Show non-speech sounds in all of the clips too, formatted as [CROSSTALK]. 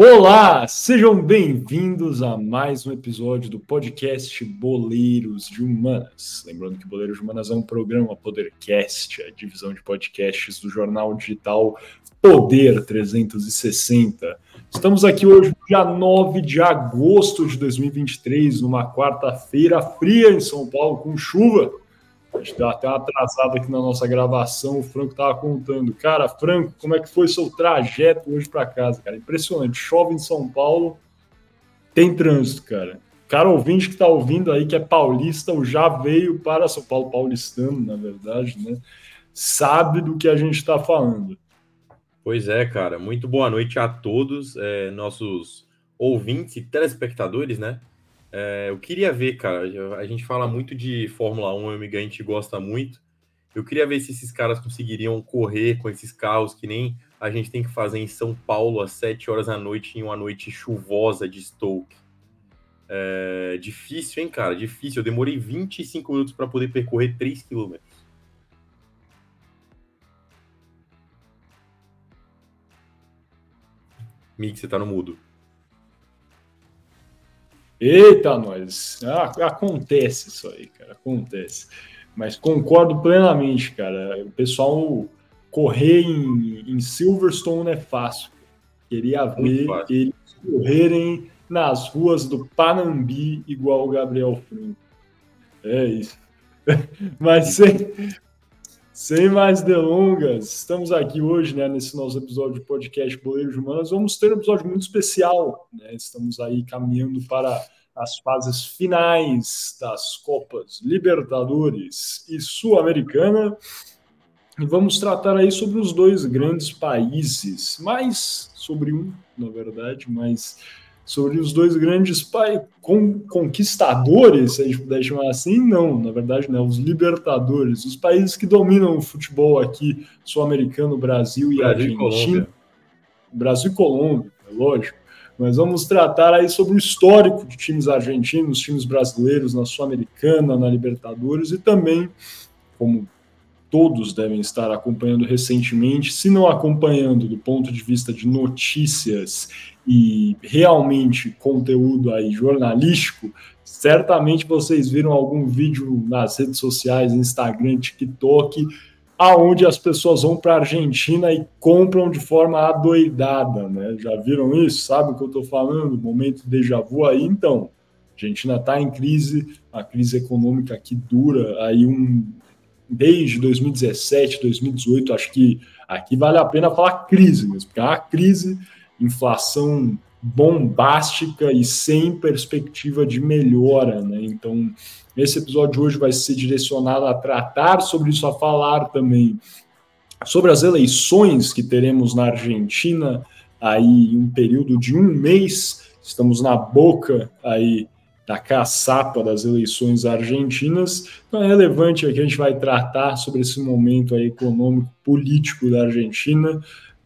Olá, sejam bem-vindos a mais um episódio do podcast Boleiros de Humanas. Lembrando que Boleiros de Humanas é um programa Podercast, a divisão de podcasts do jornal digital Poder 360. Estamos aqui hoje, dia 9 de agosto de 2023, numa quarta-feira fria em São Paulo, com chuva. A gente deu até uma atrasada aqui na nossa gravação. O Franco estava contando. Cara, Franco, como é que foi seu trajeto hoje para casa, cara? Impressionante. Chove em São Paulo, tem trânsito, cara. Cara ouvinte que está ouvindo aí, que é paulista, ou já veio para São Paulo, paulistano, na verdade, né? Sabe do que a gente está falando. Pois é, cara. Muito boa noite a todos, é, nossos ouvintes e telespectadores, né? É, eu queria ver, cara, a gente fala muito de Fórmula 1, amiga, a gente gosta muito. Eu queria ver se esses caras conseguiriam correr com esses carros que nem a gente tem que fazer em São Paulo às 7 horas da noite, em uma noite chuvosa de Stoke. É, difícil, hein, cara? Difícil. Eu demorei 25 minutos para poder percorrer 3 quilômetros. Mick, você tá no mudo. Eita, nós. Ah, acontece isso aí, cara. Acontece. Mas concordo plenamente, cara. O pessoal correr em, em Silverstone é fácil. Queria ver fácil. eles correrem nas ruas do Panambi igual o Gabriel Franco. É isso. [LAUGHS] Mas sem, sem mais delongas, estamos aqui hoje, né, nesse nosso episódio de podcast Boleiros Humanas. Vamos ter um episódio muito especial, né? Estamos aí caminhando para as fases finais das Copas Libertadores e Sul-Americana. E vamos tratar aí sobre os dois grandes países, mais sobre um, na verdade, mas sobre os dois grandes pai, con, conquistadores, se a gente puder chamar assim, não, na verdade não, os libertadores, os países que dominam o futebol aqui, sul-americano, Brasil e Brasil Argentina. E Brasil e Colômbia, é lógico. Mas vamos tratar aí sobre o histórico de times argentinos, times brasileiros na Sul-Americana, na Libertadores e também, como todos devem estar acompanhando recentemente, se não acompanhando do ponto de vista de notícias e realmente conteúdo aí jornalístico, certamente vocês viram algum vídeo nas redes sociais, Instagram, TikTok, aonde as pessoas vão para a Argentina e compram de forma adoidada, né? Já viram isso? Sabe o que eu estou falando? Momento déjà vu aí, então. A Argentina está em crise, a crise econômica que dura aí um desde 2017, 2018, acho que aqui vale a pena falar crise mesmo, porque é uma crise, inflação bombástica e sem perspectiva de melhora, né? Então, esse episódio de hoje vai ser direcionado a tratar sobre isso, a falar também sobre as eleições que teremos na Argentina aí em um período de um mês. Estamos na boca aí da caçapa das eleições argentinas. Então é relevante aqui, a gente vai tratar sobre esse momento econômico, político da Argentina.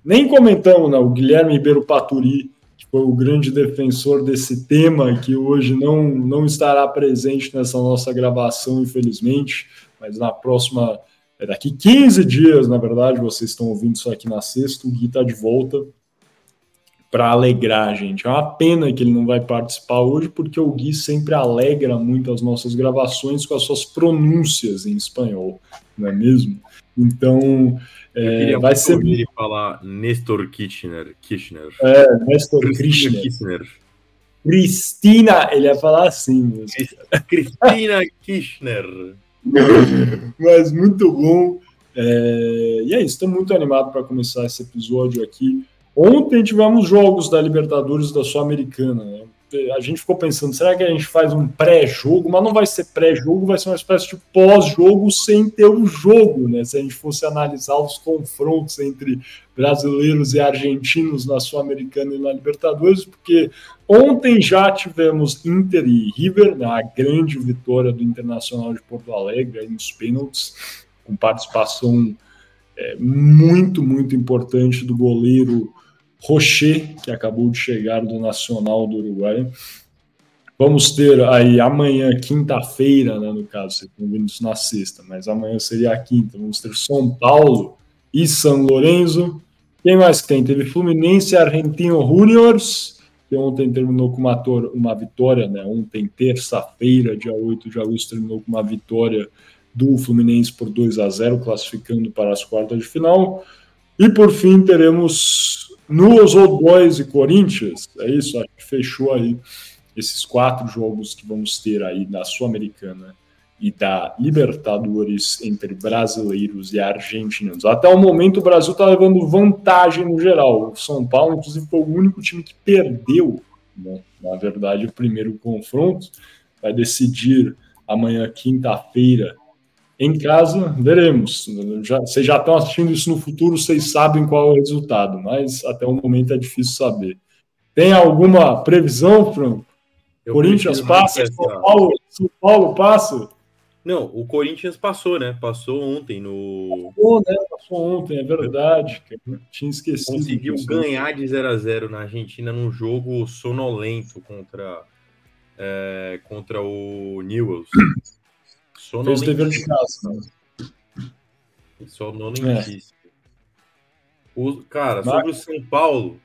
Nem comentamos, né, o Guilherme Ribeiro Paturi, que foi o grande defensor desse tema, que hoje não, não estará presente nessa nossa gravação, infelizmente, mas na próxima, é daqui 15 dias, na verdade, vocês estão ouvindo isso aqui na sexta, o Gui está de volta para alegrar a gente. É uma pena que ele não vai participar hoje, porque o Gui sempre alegra muito as nossas gravações com as suas pronúncias em espanhol, não é mesmo? Então, é, vai ser. ele falar Nestor Kirchner. Kirchner. É, Nestor Kirchner. Kirchner. Cristina, ele ia falar assim mesmo. Cristina Kirchner. [LAUGHS] Mas muito bom. É... E é isso, estou muito animado para começar esse episódio aqui Ontem tivemos jogos da Libertadores da Sul-Americana. Né? A gente ficou pensando, será que a gente faz um pré-jogo? Mas não vai ser pré-jogo, vai ser uma espécie de pós-jogo sem ter o jogo, né? Se a gente fosse analisar os confrontos entre brasileiros e argentinos na Sul-Americana e na Libertadores, porque ontem já tivemos Inter e River, né? a grande vitória do Internacional de Porto Alegre aí nos pênaltis, com participação é, muito, muito importante do goleiro Rocher, que acabou de chegar do Nacional do Uruguai. Vamos ter aí amanhã, quinta-feira, né, no caso, vocês estão vendo isso na sexta, mas amanhã seria a quinta. Vamos ter São Paulo e São Lourenço, Quem mais tem? Teve Fluminense Argentino Juniors, que ontem terminou com uma, uma vitória, né? Ontem, terça-feira, dia 8 de agosto, terminou com uma vitória do Fluminense por 2 a 0, classificando para as quartas de final. E por fim, teremos nos Old Boys e Corinthians. É isso, acho que fechou aí esses quatro jogos que vamos ter aí na Sul-Americana e da Libertadores entre brasileiros e argentinos. Até o momento, o Brasil está levando vantagem no geral. O São Paulo, inclusive, foi o único time que perdeu, né? na verdade, o primeiro confronto. Vai decidir amanhã, quinta-feira, em casa. Veremos. Já, vocês já estão assistindo isso no futuro, vocês sabem qual é o resultado, mas até o momento é difícil saber. Tem alguma previsão, Franco? Eu Corinthians passa, São Paulo, São Paulo passa? Não, o Corinthians passou, né? Passou ontem no. Passou, né? Passou ontem, é verdade. Tinha esquecido. Conseguiu ganhar de 0 a 0 na Argentina num jogo sonolento contra, é, contra o Newells. Fez dever de casa, né? Sonolentíssimo. É. O, cara, Mas... sobre o São Paulo,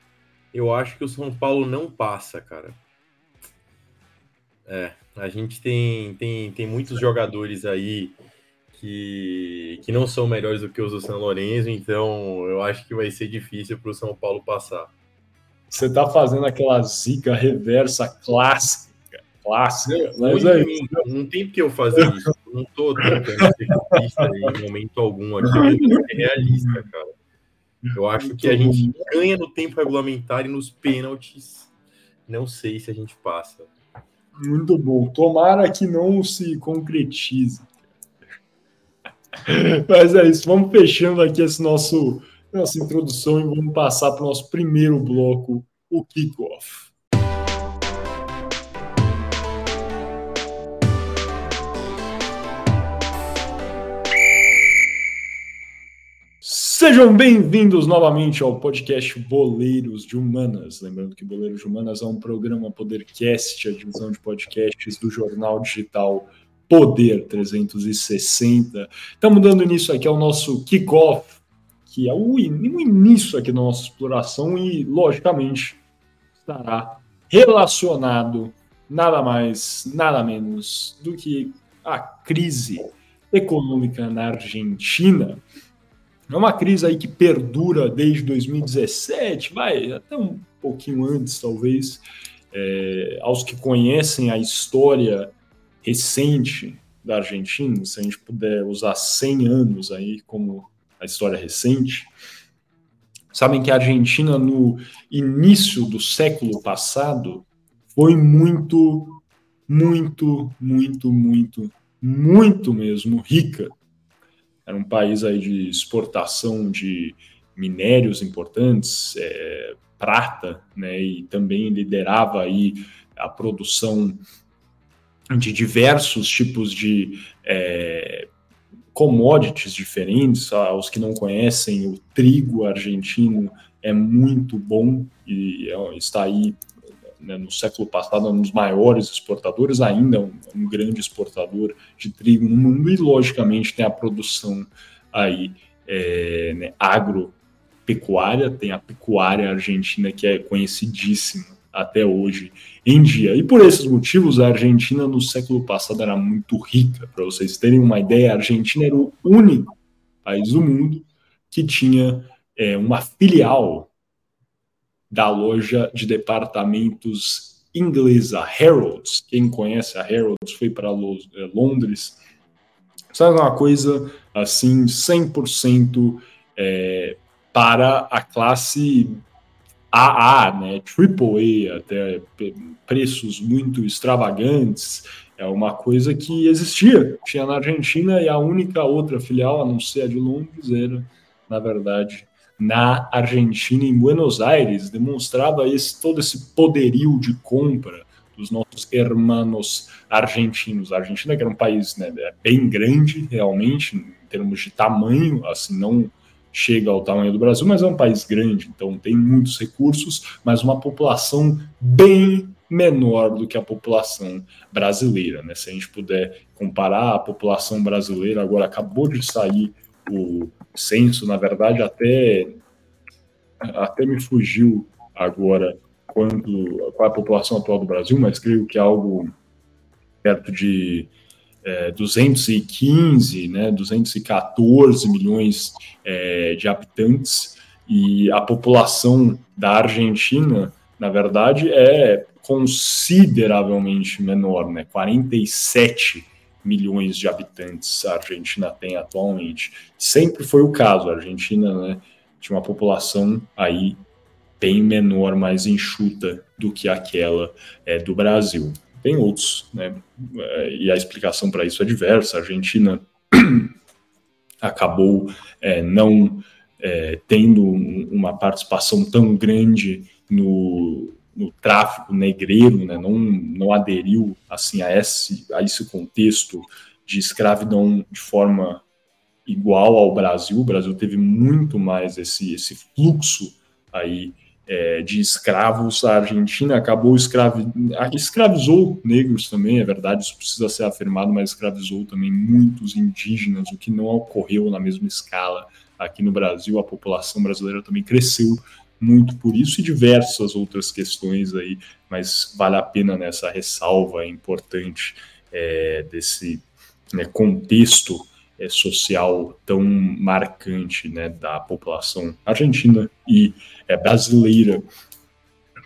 eu acho que o São Paulo não passa, cara. É, a gente tem, tem, tem muitos jogadores aí que, que não são melhores do que os do São Lourenço, então eu acho que vai ser difícil para o São Paulo passar. Você está fazendo aquela zica reversa clássica. Clássica. Não, mas é não tem porque eu fazer isso. Não estou tentando ser realista em momento algum aqui. Eu ser realista, cara. Eu acho que a gente ganha no tempo regulamentar e nos pênaltis. Não sei se a gente passa. Muito bom. Tomara que não se concretize. Mas é isso. Vamos fechando aqui esse nosso nossa introdução e vamos passar para o nosso primeiro bloco, o kickoff. Sejam bem-vindos novamente ao podcast Boleiros de Humanas. Lembrando que Boleiros de Humanas é um programa Podercast, a divisão de podcasts do jornal digital Poder 360. Estamos dando início aqui ao nosso kickoff, que é o início aqui da nossa exploração e, logicamente, estará relacionado nada mais, nada menos do que a crise econômica na Argentina é uma crise aí que perdura desde 2017, vai até um pouquinho antes, talvez. É, aos que conhecem a história recente da Argentina, se a gente puder usar 100 anos aí como a história recente, sabem que a Argentina no início do século passado foi muito, muito, muito, muito, muito mesmo rica era um país aí de exportação de minérios importantes, é, prata, né, e também liderava aí a produção de diversos tipos de é, commodities diferentes. Aos que não conhecem, o trigo argentino é muito bom e está aí né, no século passado, um dos maiores exportadores, ainda um, um, grande exportador de trigo no mundo, e logicamente tem a produção aí é, né, agropecuária, tem a pecuária argentina que é conhecidíssima até hoje em dia. E por esses motivos, a Argentina no século passado era muito rica. Para vocês terem uma ideia, a Argentina era o único país do mundo que tinha é, uma filial da loja de departamentos inglesa Harrods. Quem conhece a Harrods foi para eh, Londres. Sabe uma coisa assim, 100% é, para a classe AA, né, AAA, até preços muito extravagantes. É uma coisa que existia, tinha na Argentina e a única outra filial, a não ser a de Londres, era, na verdade, na Argentina, em Buenos Aires, demonstrava esse, todo esse poderio de compra dos nossos hermanos argentinos. A Argentina, que era um país né, é bem grande, realmente, em termos de tamanho, assim, não chega ao tamanho do Brasil, mas é um país grande, então tem muitos recursos, mas uma população bem menor do que a população brasileira. Né? Se a gente puder comparar a população brasileira, agora acabou de sair o censo, na verdade, até até me fugiu agora quanto, qual é a população atual do Brasil, mas creio que é algo perto de é, 215, né, 214 milhões é, de habitantes, e a população da Argentina, na verdade, é consideravelmente menor, né, 47 milhões de habitantes a Argentina tem atualmente. Sempre foi o caso, a Argentina né, tinha uma população aí bem menor, mais enxuta do que aquela é, do Brasil. Tem outros, né? É, e a explicação para isso é diversa. A Argentina [CLEARS THROAT] acabou é, não é, tendo uma participação tão grande no, no tráfico negreiro, né? não, não aderiu assim a esse, a esse contexto de escravidão de forma igual ao Brasil. O Brasil teve muito mais esse, esse fluxo aí é, de escravos, a Argentina acabou escravi... escravizou negros também, é verdade, isso precisa ser afirmado, mas escravizou também muitos indígenas, o que não ocorreu na mesma escala aqui no Brasil. A população brasileira também cresceu muito por isso e diversas outras questões aí, mas vale a pena nessa ressalva importante é, desse né, contexto é, social tão marcante né, da população argentina e é, brasileira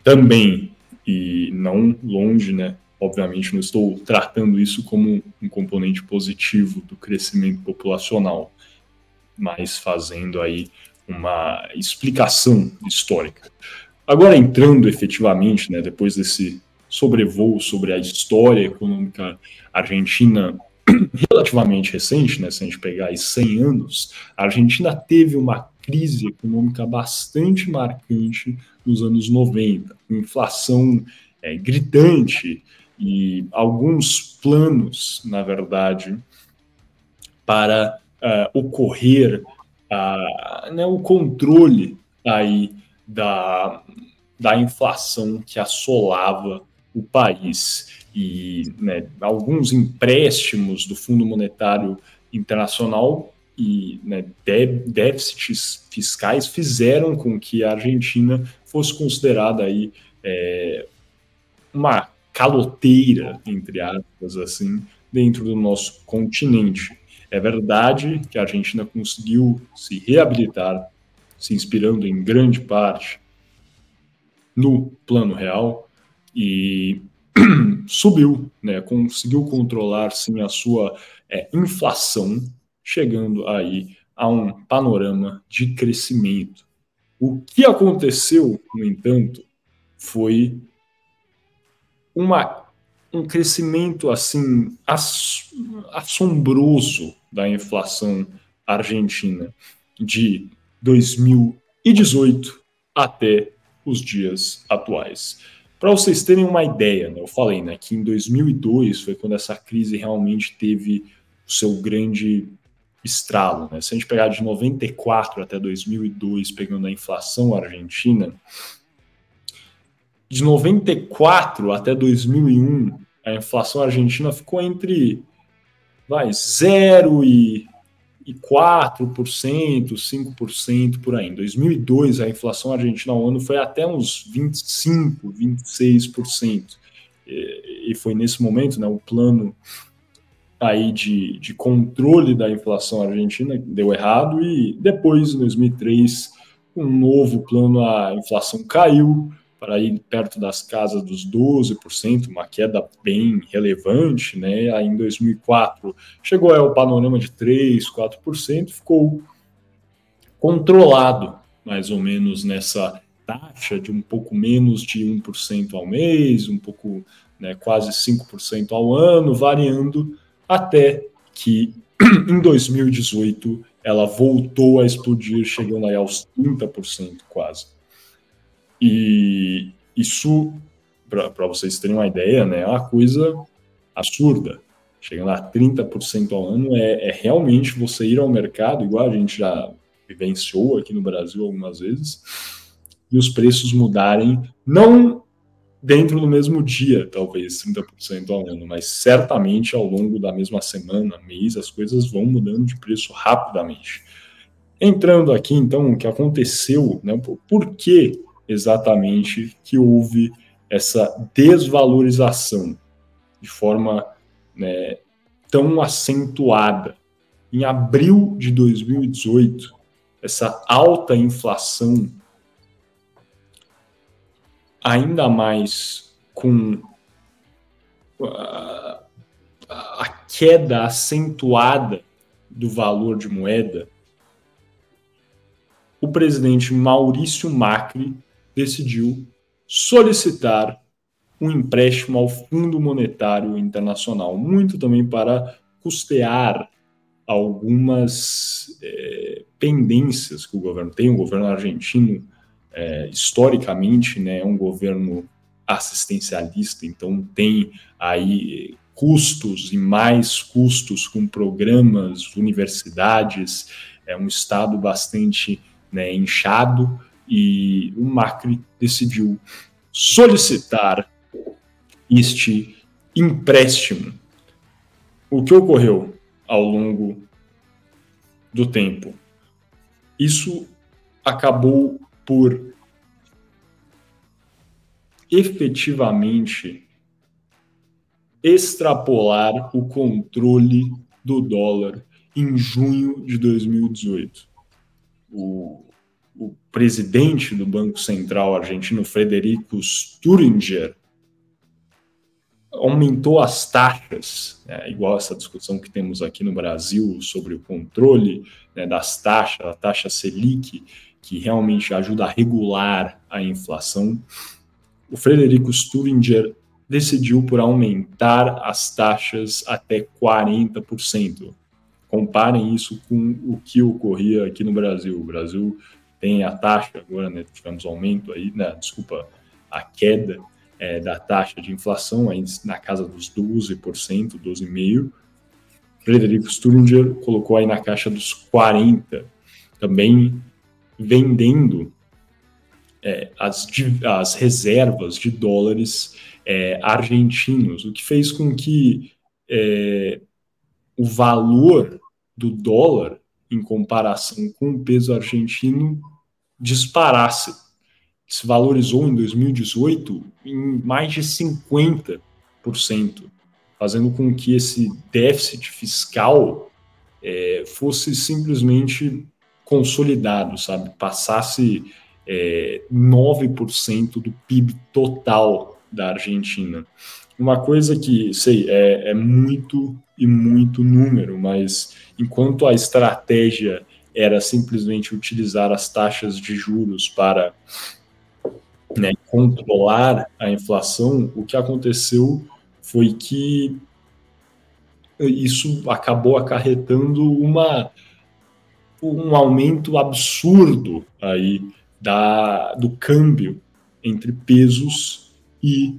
também, e não longe, né? Obviamente, não estou tratando isso como um componente positivo do crescimento populacional, mas fazendo aí uma explicação histórica. Agora, entrando efetivamente, né, depois desse sobrevoo sobre a história econômica argentina [CLEARS THROAT] relativamente recente, né, se a gente pegar aí 100 anos, a Argentina teve uma crise econômica bastante marcante nos anos 90, com inflação é, gritante e alguns planos, na verdade, para uh, ocorrer uh, né, o controle aí da, da inflação que assolava o país e né, alguns empréstimos do Fundo Monetário Internacional e né, déficits fiscais fizeram com que a Argentina fosse considerada aí é, uma caloteira, entre aspas, assim, dentro do nosso continente. É verdade que a Argentina conseguiu se reabilitar, se inspirando em grande parte no plano real, e [CLEARS THROAT] subiu, né, conseguiu controlar sim a sua é, inflação, chegando aí a um panorama de crescimento. O que aconteceu, no entanto, foi uma, um crescimento assim assombroso da inflação argentina de 2018 até os dias atuais. Para vocês terem uma ideia, né, eu falei né, que em 2002 foi quando essa crise realmente teve o seu grande estralo. Né? Se a gente pegar de 94 até 2002, pegando a inflação argentina, de 94 até 2001, a inflação argentina ficou entre vai, 0 e e 4%, 5% por aí. Em 2002, a inflação argentina ao ano foi até uns 25%, 26%. E, e foi nesse momento, né, o plano aí de, de controle da inflação argentina deu errado e depois, em 2003, um novo plano, a inflação caiu, para ir perto das casas dos 12%, uma queda bem relevante, né? Aí em 2004 chegou ao panorama de 3, 4%, ficou controlado mais ou menos nessa taxa de um pouco menos de 1% ao mês, um pouco, né, quase 5% ao ano, variando até que [CLEARS THROAT] em 2018 ela voltou a explodir, chegando aí aos 30% quase. E isso, para vocês terem uma ideia, né, é uma coisa absurda. Chegando a 30% ao ano é, é realmente você ir ao mercado, igual a gente já vivenciou aqui no Brasil algumas vezes, e os preços mudarem, não dentro do mesmo dia, talvez 30% ao ano, mas certamente ao longo da mesma semana, mês, as coisas vão mudando de preço rapidamente. entrando aqui, então, o que aconteceu, né, por que exatamente que houve essa desvalorização de forma né, tão acentuada. Em abril de 2018, essa alta inflação, ainda mais com a, a queda acentuada do valor de moeda, o presidente Maurício Macri decidiu solicitar um empréstimo ao Fundo Monetário Internacional, muito também para custear algumas é, pendências que o governo tem. O governo argentino, é, historicamente, né, é um governo assistencialista, então tem aí custos e mais custos com programas, universidades, é um estado bastante né, inchado e o Macri decidiu solicitar este empréstimo. O que ocorreu ao longo do tempo? Isso acabou por efetivamente extrapolar o controle do dólar em junho de 2018. O, o presidente do Banco Central argentino, Frederico Sturinger, aumentou as taxas, né, igual essa discussão que temos aqui no Brasil sobre o controle né, das taxas, a taxa Selic, que realmente ajuda a regular a inflação. O Frederico Sturinger decidiu por aumentar as taxas até 40%. Comparem isso com o que ocorria aqui no Brasil. O Brasil tem a taxa, agora né, tivemos aumento aí, né, desculpa, a queda é, da taxa de inflação aí na casa dos 12%, 12,5%. Frederico Sturger colocou aí na caixa dos 40%, também vendendo é, as, as reservas de dólares é, argentinos, o que fez com que é, o valor do dólar em comparação com o peso argentino disparasse se valorizou em 2018 em mais de 50%, fazendo com que esse déficit fiscal é, fosse simplesmente consolidado, sabe? Passasse é, 9% do PIB total da Argentina. Uma coisa que, sei, é, é muito e muito número, mas enquanto a estratégia era simplesmente utilizar as taxas de juros para né, controlar a inflação, o que aconteceu foi que isso acabou acarretando uma, um aumento absurdo aí da, do câmbio entre pesos e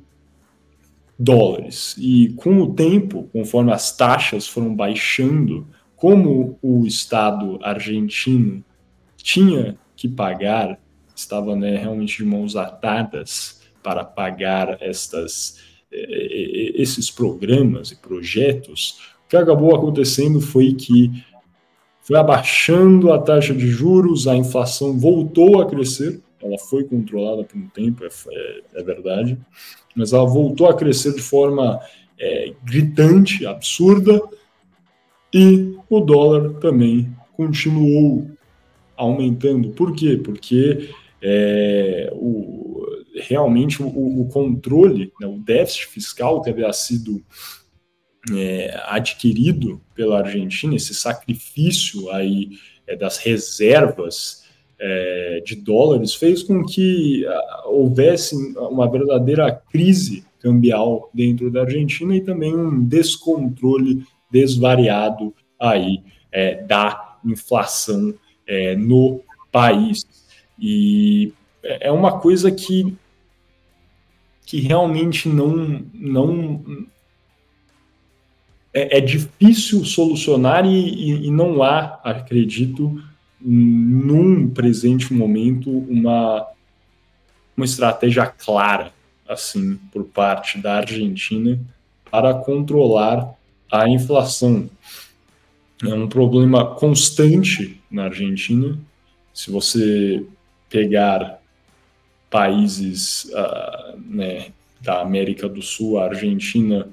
dólares. E com o tempo, conforme as taxas foram baixando, como o Estado argentino tinha que pagar estava né, realmente de mãos atadas para pagar estas, esses programas e projetos, o que acabou acontecendo foi que foi abaixando a taxa de juros, a inflação voltou a crescer, ela foi controlada por um tempo, é, é, é verdade, mas ela voltou a crescer de forma é, gritante, absurda, e o dólar também continuou aumentando. Por quê? Porque é, o, realmente o, o controle, né, o déficit fiscal que havia sido é, adquirido pela Argentina, esse sacrifício aí é, das reservas é, de dólares, fez com que houvesse uma verdadeira crise cambial dentro da Argentina e também um descontrole desvariado aí é, da inflação é, no país. E é uma coisa que, que realmente não, não é, é difícil solucionar e, e, e, não há, acredito, num presente momento, uma, uma estratégia clara assim por parte da Argentina para controlar a inflação. é um problema constante na Argentina. Se você pegar países uh, né, da América do Sul, a Argentina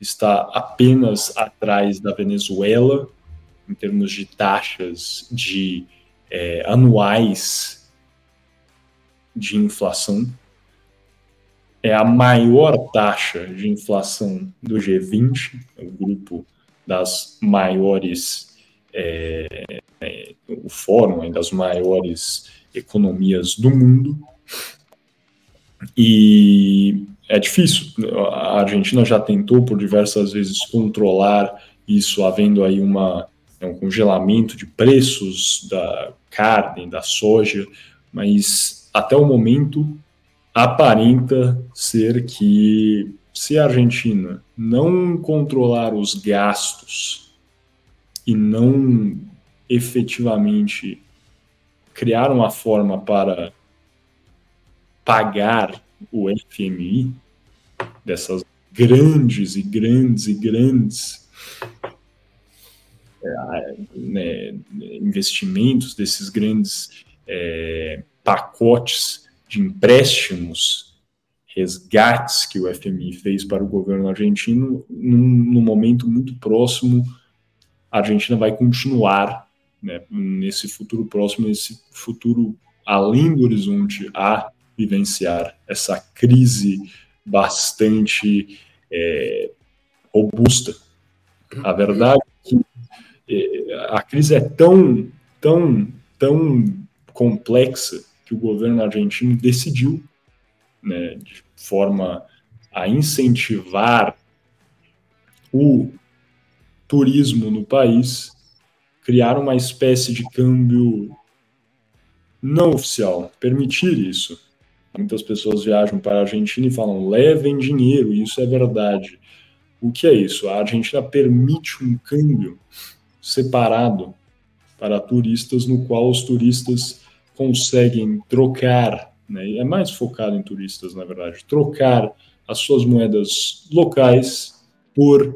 está apenas atrás da Venezuela em termos de taxas de é, anuais de inflação. É a maior taxa de inflação do G20, o grupo das maiores, é, é, o fórum das maiores economias do mundo. E é difícil. A Argentina já tentou por diversas vezes controlar isso, havendo aí uma, um congelamento de preços da carne, da soja, mas até o momento aparenta ser que se a Argentina não controlar os gastos e não efetivamente criar uma forma para pagar o FMI, dessas grandes e grandes e grandes é, né, investimentos, desses grandes é, pacotes de empréstimos, resgates que o FMI fez para o governo argentino, num, num momento muito próximo, a Argentina vai continuar né, nesse futuro próximo, nesse futuro além do horizonte, a vivenciar essa crise bastante é, robusta. A verdade é que é, a crise é tão, tão, tão complexa o governo argentino decidiu, né, de forma a incentivar o turismo no país, criar uma espécie de câmbio não oficial, permitir isso, Muitas pessoas viajam para a Argentina e falam, levem dinheiro, e isso é verdade. O que é isso? A Argentina permite um câmbio separado para turistas, no qual os turistas conseguem trocar, né? é mais focado em turistas, na verdade, trocar as suas moedas locais por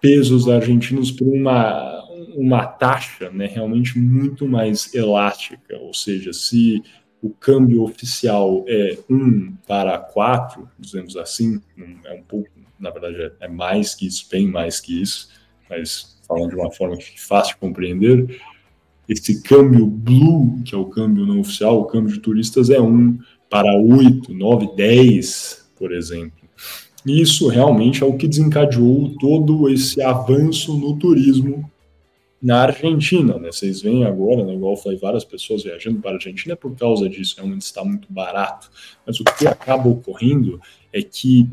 pesos argentinos por uma, uma taxa né, realmente muito mais elástica. Ou seja, se o câmbio oficial é 1 para 4, dizemos assim, é um pouco, na verdade é, é mais que isso, bem mais que isso, mas falando de uma forma que fique fácil de compreender, esse câmbio blue, que é o câmbio não oficial, o câmbio de turistas é 1 para 8, 9, 10, por exemplo. E isso realmente é o que desencadeou todo esse avanço no turismo na Argentina, né? Vocês veem agora, né, igual eu falei, várias pessoas viajando para a Argentina é por causa disso, onde está muito barato. Mas o que acaba ocorrendo é que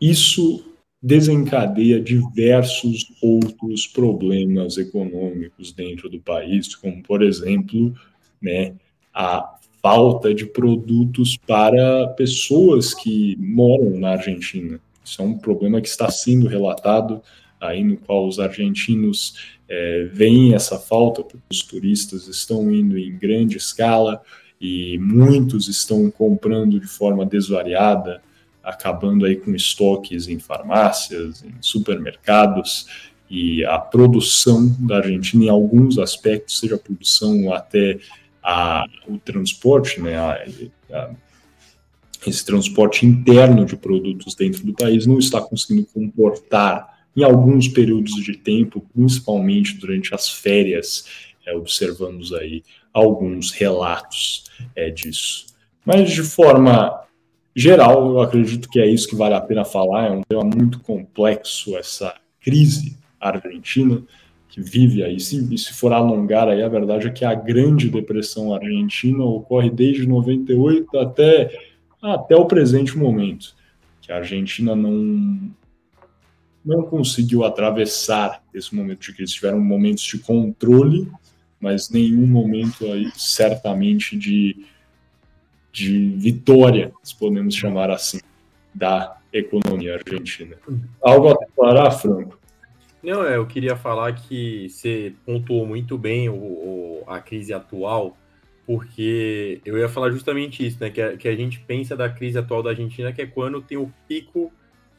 isso desencadeia diversos outros problemas econômicos dentro do país, como, por exemplo, né, a falta de produtos para pessoas que moram na Argentina. Isso é um problema que está sendo relatado aí no qual os argentinos é, veem essa falta, porque os turistas estão indo em grande escala e muitos estão comprando de forma desvariada, acabando aí com estoques em farmácias, em supermercados, e a produção da Argentina, em alguns aspectos, seja a produção até a, o transporte, né, a, a, esse transporte interno de produtos dentro do país não está conseguindo comportar em alguns períodos de tempo, principalmente durante as férias, é, observamos aí alguns relatos é, disso. Mas de forma geral, eu acredito que é isso que vale a pena falar. É um tema muito complexo essa crise argentina que vive aí. Se, se for alongar aí, a verdade é que a grande depressão argentina ocorre desde 98 até até o presente momento, que a Argentina não não conseguiu atravessar esse momento de crise. Tiveram momentos de controle, mas nenhum momento aí, certamente de, de vitória, se podemos chamar assim, da economia argentina. Algo a declarar, Franco? Não, é, eu queria falar que você pontuou muito bem o, o, a crise atual, porque eu ia falar justamente isso, né? Que a, que a gente pensa da crise atual da Argentina, que é quando tem o pico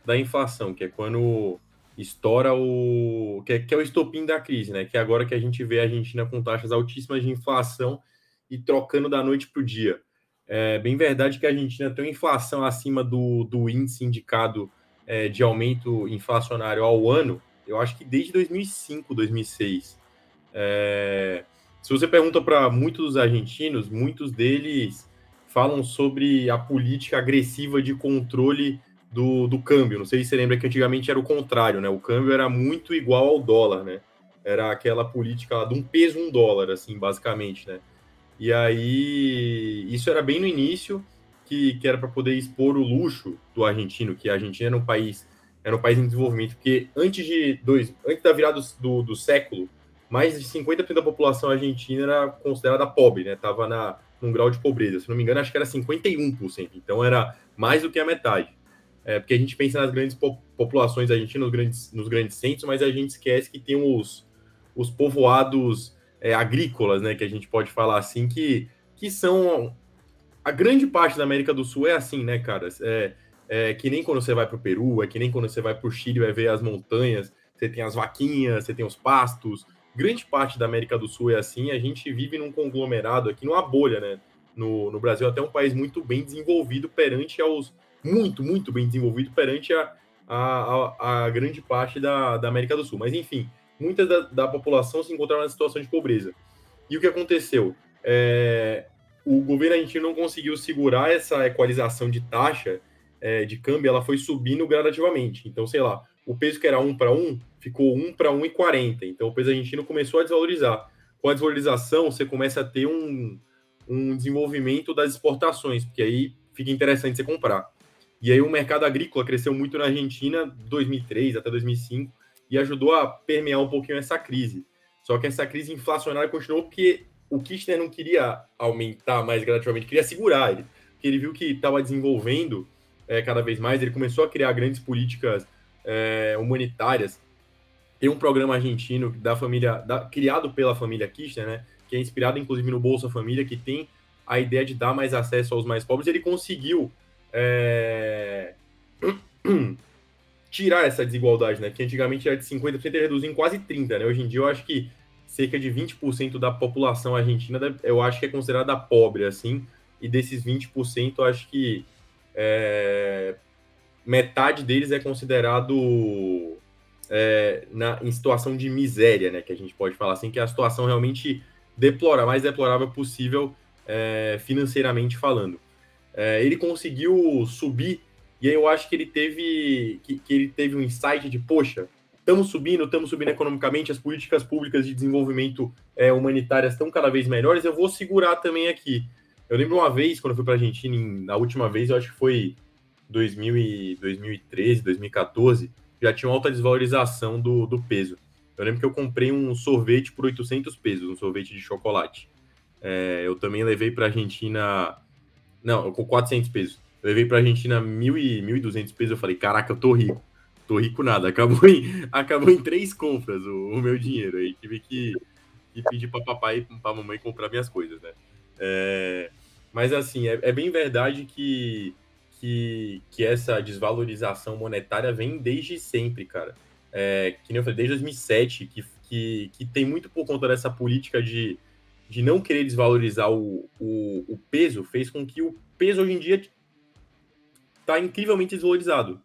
da inflação, que é quando estoura o. Que é, que é o estopim da crise, né? Que é agora que a gente vê a Argentina com taxas altíssimas de inflação e trocando da noite para o dia. É bem verdade que a Argentina tem uma inflação acima do, do índice indicado é, de aumento inflacionário ao ano, eu acho que desde 2005, 2006. É, se você pergunta para muitos dos argentinos, muitos deles falam sobre a política agressiva de controle do, do câmbio. Não sei se você lembra que antigamente era o contrário, né? O câmbio era muito igual ao dólar, né? Era aquela política lá de um peso, um dólar, assim, basicamente, né? E aí, isso era bem no início, que, que era para poder expor o luxo do argentino, que a Argentina era um país era um país em desenvolvimento, porque antes de dois, antes da virada do, do, século, mais de 50% da população argentina era considerada pobre, né? Tava na num grau de pobreza. Se não me engano, acho que era 51%. Então era mais do que a metade. É, porque a gente pensa nas grandes po populações argentinas, nos grandes, nos grandes centros, mas a gente esquece que tem os, os povoados é, agrícolas, né? Que a gente pode falar assim, que, que são. A grande parte da América do Sul é assim, né, cara? É, é que nem quando você vai para o Peru, é que nem quando você vai para o Chile, vai ver as montanhas, você tem as vaquinhas, você tem os pastos. Grande parte da América do Sul é assim. A gente vive num conglomerado aqui, numa bolha, né? No, no Brasil, até um país muito bem desenvolvido perante aos. Muito, muito bem desenvolvido perante a, a, a, a grande parte da, da América do Sul. Mas, enfim, muita da, da população se encontrava na situação de pobreza. E o que aconteceu? É, o governo argentino não conseguiu segurar essa equalização de taxa é, de câmbio, ela foi subindo gradativamente. Então, sei lá, o peso que era 1 para 1 ficou 1 para 1,40. Então, o peso argentino começou a desvalorizar. Com a desvalorização, você começa a ter um, um desenvolvimento das exportações, porque aí fica interessante você comprar. E aí o mercado agrícola cresceu muito na Argentina 2003 até 2005 e ajudou a permear um pouquinho essa crise. Só que essa crise inflacionária continuou porque o Kirchner não queria aumentar mais gradativamente, queria segurar ele. Porque ele viu que estava desenvolvendo é, cada vez mais, ele começou a criar grandes políticas é, humanitárias. Tem um programa argentino da família, da, criado pela família Kirchner, né, que é inspirado inclusive no Bolsa Família, que tem a ideia de dar mais acesso aos mais pobres. Ele conseguiu é... [CLEARS THROAT] tirar essa desigualdade, né? Que antigamente era de 50%, ele reduziu em quase 30%, né? Hoje em dia eu acho que cerca de 20% da população argentina eu acho que é considerada pobre, assim, e desses 20% eu acho que é, metade deles é considerado é, na, em situação de miséria, né? Que a gente pode falar assim, que é a situação realmente deplora, mais deplorável possível é, financeiramente falando. É, ele conseguiu subir e aí eu acho que ele teve que, que ele teve um insight de poxa, estamos subindo, estamos subindo economicamente, as políticas públicas de desenvolvimento é, humanitárias estão cada vez melhores, eu vou segurar também aqui. Eu lembro uma vez, quando eu fui para a Argentina, na última vez, eu acho que foi 2000 e, 2013, 2014, já tinha uma alta desvalorização do, do peso. Eu lembro que eu comprei um sorvete por 800 pesos, um sorvete de chocolate. É, eu também levei para a Argentina. Não, com 400 pesos. Levei para a Argentina 1.200 pesos. Eu falei, caraca, eu tô rico. Tô rico nada. Acabou em, [LAUGHS] acabou em três compras o, o meu dinheiro. Aí tive que, que pedir para papai e para mamãe comprar minhas coisas, né? É, mas assim, é, é, bem verdade que, que, que essa desvalorização monetária vem desde sempre, cara. É, que nem eu falei, desde 2007, que, que, que tem muito por conta dessa política de, de não querer desvalorizar o, o, o peso, fez com que o peso hoje em dia está incrivelmente desvalorizado.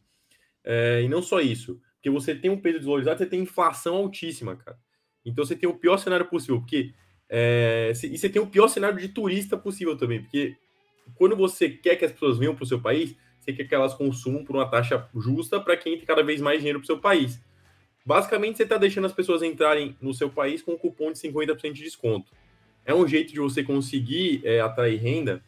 É, e não só isso, porque você tem um peso desvalorizado, você tem inflação altíssima, cara. Então você tem o pior cenário possível, porque é, e você tem o pior cenário de turista possível também, porque quando você quer que as pessoas venham para o seu país, você quer que elas consumam por uma taxa justa para quem tem cada vez mais dinheiro para o seu país. Basicamente, você está deixando as pessoas entrarem no seu país com um cupom de 50% de desconto. É um jeito de você conseguir é, atrair renda,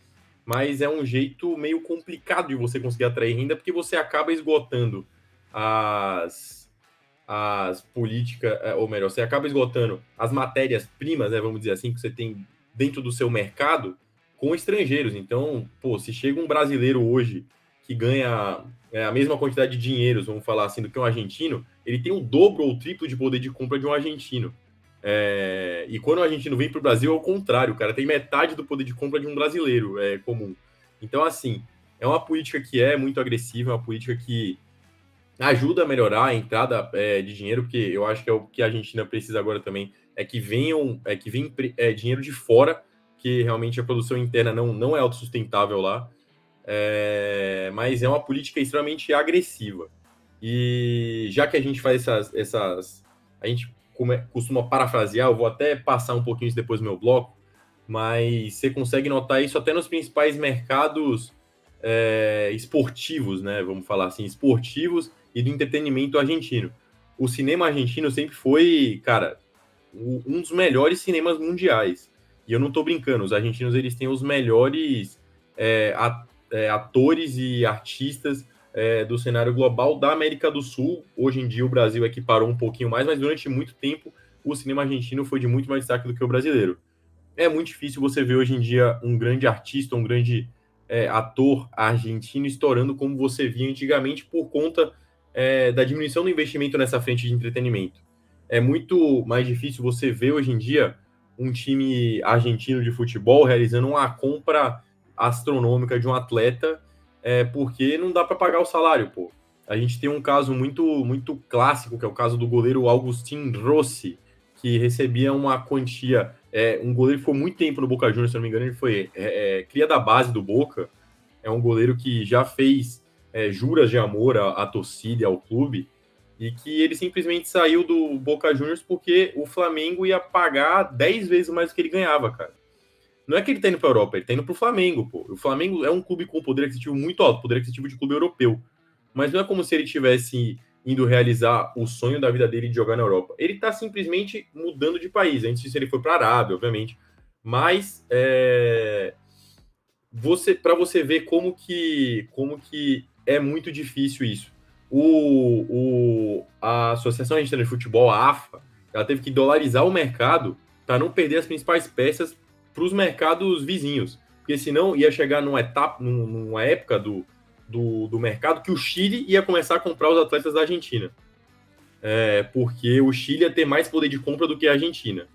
mas é um jeito meio complicado de você conseguir atrair renda, porque você acaba esgotando as as políticas, é, ou melhor, você acaba esgotando as matérias-primas, né, vamos dizer assim, que você tem dentro do seu mercado com estrangeiros. Então, pô, se chega um brasileiro hoje que ganha é, a mesma quantidade de dinheiros, vamos falar assim, do que um argentino, ele tem o dobro ou o triplo de poder de compra de um argentino. É, e quando o argentino vem para o Brasil, é o contrário, cara tem metade do poder de compra de um brasileiro é comum. Então, assim, é uma política que é muito agressiva, é uma política que ajuda a melhorar a entrada é, de dinheiro, porque eu acho que é o que a Argentina precisa agora também, é que venham, é que vem é, dinheiro de fora, que realmente a produção interna não, não é autossustentável lá, é, mas é uma política extremamente agressiva. E já que a gente faz essas, essas a gente costuma parafrasear, eu vou até passar um pouquinho isso depois no meu bloco, mas você consegue notar isso até nos principais mercados é, esportivos, né? Vamos falar assim, esportivos e do entretenimento argentino. O cinema argentino sempre foi, cara, um dos melhores cinemas mundiais. E eu não tô brincando, os argentinos eles têm os melhores é, é atores e artistas é, do cenário global da América do Sul. Hoje em dia o Brasil aqui parou um pouquinho mais, mas durante muito tempo o cinema argentino foi de muito mais destaque do que o brasileiro. É muito difícil você ver hoje em dia um grande artista, um grande é, ator argentino estourando como você via antigamente por conta é, da diminuição do investimento nessa frente de entretenimento. É muito mais difícil você ver hoje em dia um time argentino de futebol realizando uma compra astronômica de um atleta é, porque não dá para pagar o salário, pô. A gente tem um caso muito muito clássico, que é o caso do goleiro Augustin Rossi, que recebia uma quantia. É, um goleiro que ficou muito tempo no Boca Juniors, se não me engano, ele foi é, é, cria da base do Boca. É um goleiro que já fez é, juras de amor à, à torcida e ao clube, e que ele simplesmente saiu do Boca Juniors porque o Flamengo ia pagar 10 vezes mais do que ele ganhava, cara. Não é que ele tá indo para Europa, ele tá indo pro Flamengo, pô. O Flamengo é um clube com poder aquisitivo muito alto, poder aquisitivo de clube europeu. Mas não é como se ele tivesse indo realizar o sonho da vida dele de jogar na Europa. Ele tá simplesmente mudando de país. Antes disso, ele foi para Arábia, obviamente. Mas é... você, para você ver como que, como que é muito difícil isso. O, o, a Associação Argentina de Futebol, a AFA, ela teve que dolarizar o mercado para não perder as principais peças para os mercados vizinhos. Porque senão ia chegar numa etapa, numa época do, do, do, mercado que o Chile ia começar a comprar os atletas da Argentina. É, porque o Chile ia ter mais poder de compra do que a Argentina.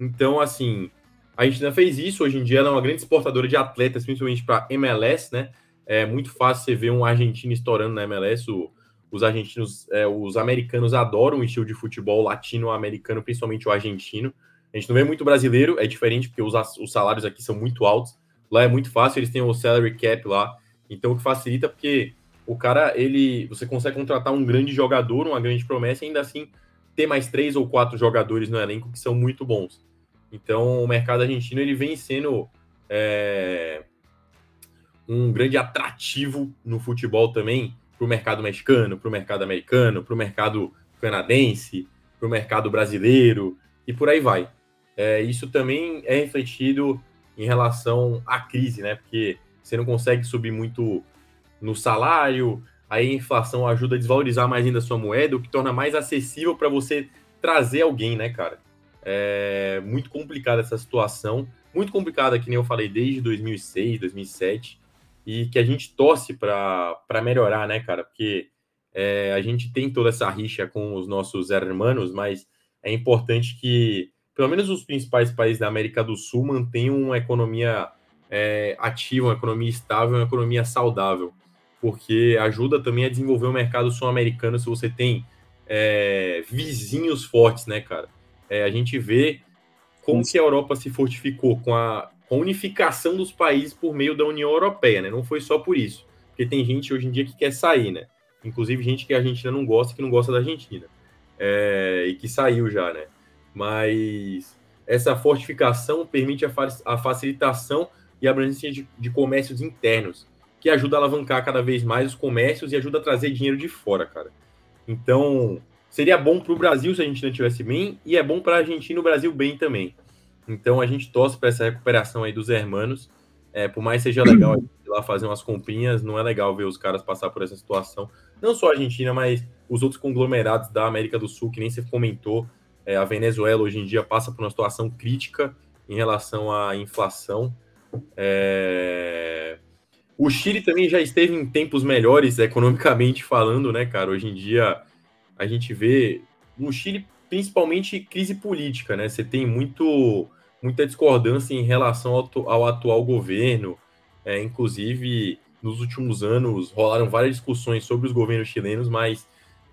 Então, assim, a Argentina fez isso. Hoje em dia ela é uma grande exportadora de atletas, principalmente para MLS, né? É muito fácil você ver um argentino estourando na MLS. O, os argentinos, é, os americanos adoram o estilo de futebol latino-americano, principalmente o argentino. A gente não vê muito brasileiro, é diferente porque os, os salários aqui são muito altos. Lá é muito fácil, eles têm o salary cap lá, então o que facilita porque o cara, ele, você consegue contratar um grande jogador, uma grande promessa, e ainda assim ter mais três ou quatro jogadores no elenco que são muito bons. Então o mercado argentino ele vem sendo é, um grande atrativo no futebol também para o mercado mexicano, para o mercado americano, para o mercado canadense, para o mercado brasileiro e por aí vai. É, isso também é refletido em relação à crise, né? Porque você não consegue subir muito no salário, aí a inflação ajuda a desvalorizar mais ainda a sua moeda, o que torna mais acessível para você trazer alguém, né, cara? É muito complicada essa situação, muito complicada, que nem eu falei, desde 2006, 2007, e que a gente torce para melhorar, né, cara? Porque é, a gente tem toda essa rixa com os nossos hermanos, mas é importante que pelo menos os principais países da América do Sul mantenham uma economia é, ativa, uma economia estável, uma economia saudável, porque ajuda também a desenvolver o mercado sul-americano se você tem é, vizinhos fortes, né, cara? É, a gente vê como que a Europa se fortificou com a, com a unificação dos países por meio da União Europeia, né? Não foi só por isso, porque tem gente hoje em dia que quer sair, né? Inclusive gente que a Argentina não gosta, que não gosta da Argentina, é, e que saiu já, né? Mas essa fortificação permite a, fa a facilitação e abrangência de, de comércios internos, que ajuda a alavancar cada vez mais os comércios e ajuda a trazer dinheiro de fora, cara. Então, seria bom para o Brasil se a gente não tivesse bem, e é bom para a Argentina e o Brasil bem também. Então, a gente torce para essa recuperação aí dos hermanos. É, por mais seja legal ir lá fazer umas comprinhas, não é legal ver os caras passar por essa situação. Não só a Argentina, mas os outros conglomerados da América do Sul, que nem você comentou, é, a Venezuela hoje em dia passa por uma situação crítica em relação à inflação. É... O Chile também já esteve em tempos melhores [LAUGHS] economicamente falando, né, cara? Hoje em dia a gente vê no Chile principalmente crise política, né? Você tem muito muita discordância em relação ao, ao atual governo. É, inclusive, nos últimos anos rolaram várias discussões sobre os governos chilenos, mas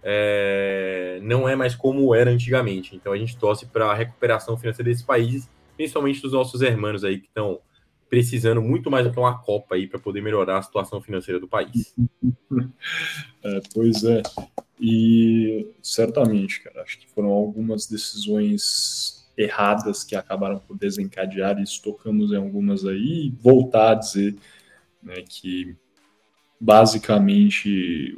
é, não é mais como era antigamente. Então a gente torce para a recuperação financeira desses países, principalmente dos nossos irmãos aí que estão precisando muito mais do que uma Copa aí para poder melhorar a situação financeira do país. [LAUGHS] É, pois é. E certamente, cara, acho que foram algumas decisões erradas que acabaram por desencadear isso. Tocamos em algumas aí. Voltar a dizer né, que basicamente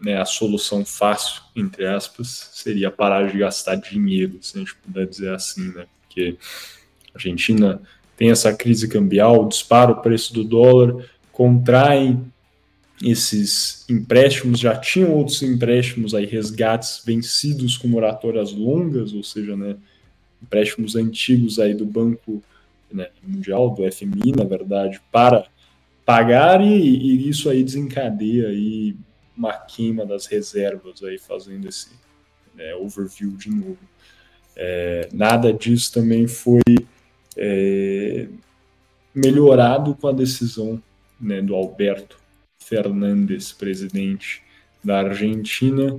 né, a solução fácil, entre aspas, seria parar de gastar dinheiro, se a gente puder dizer assim, né? Porque a Argentina tem essa crise cambial, dispara o preço do dólar, contraem esses empréstimos, já tinham outros empréstimos aí, resgates vencidos com moratórias longas, ou seja, né, empréstimos antigos aí do Banco né, Mundial, do FMI, na verdade, para pagar e, e, isso aí desencadeia aí uma queima das reservas aí fazendo esse né, overview de novo. É, nada disso também foi é, melhorado com a decisão né, do Alberto Fernandes, presidente da Argentina,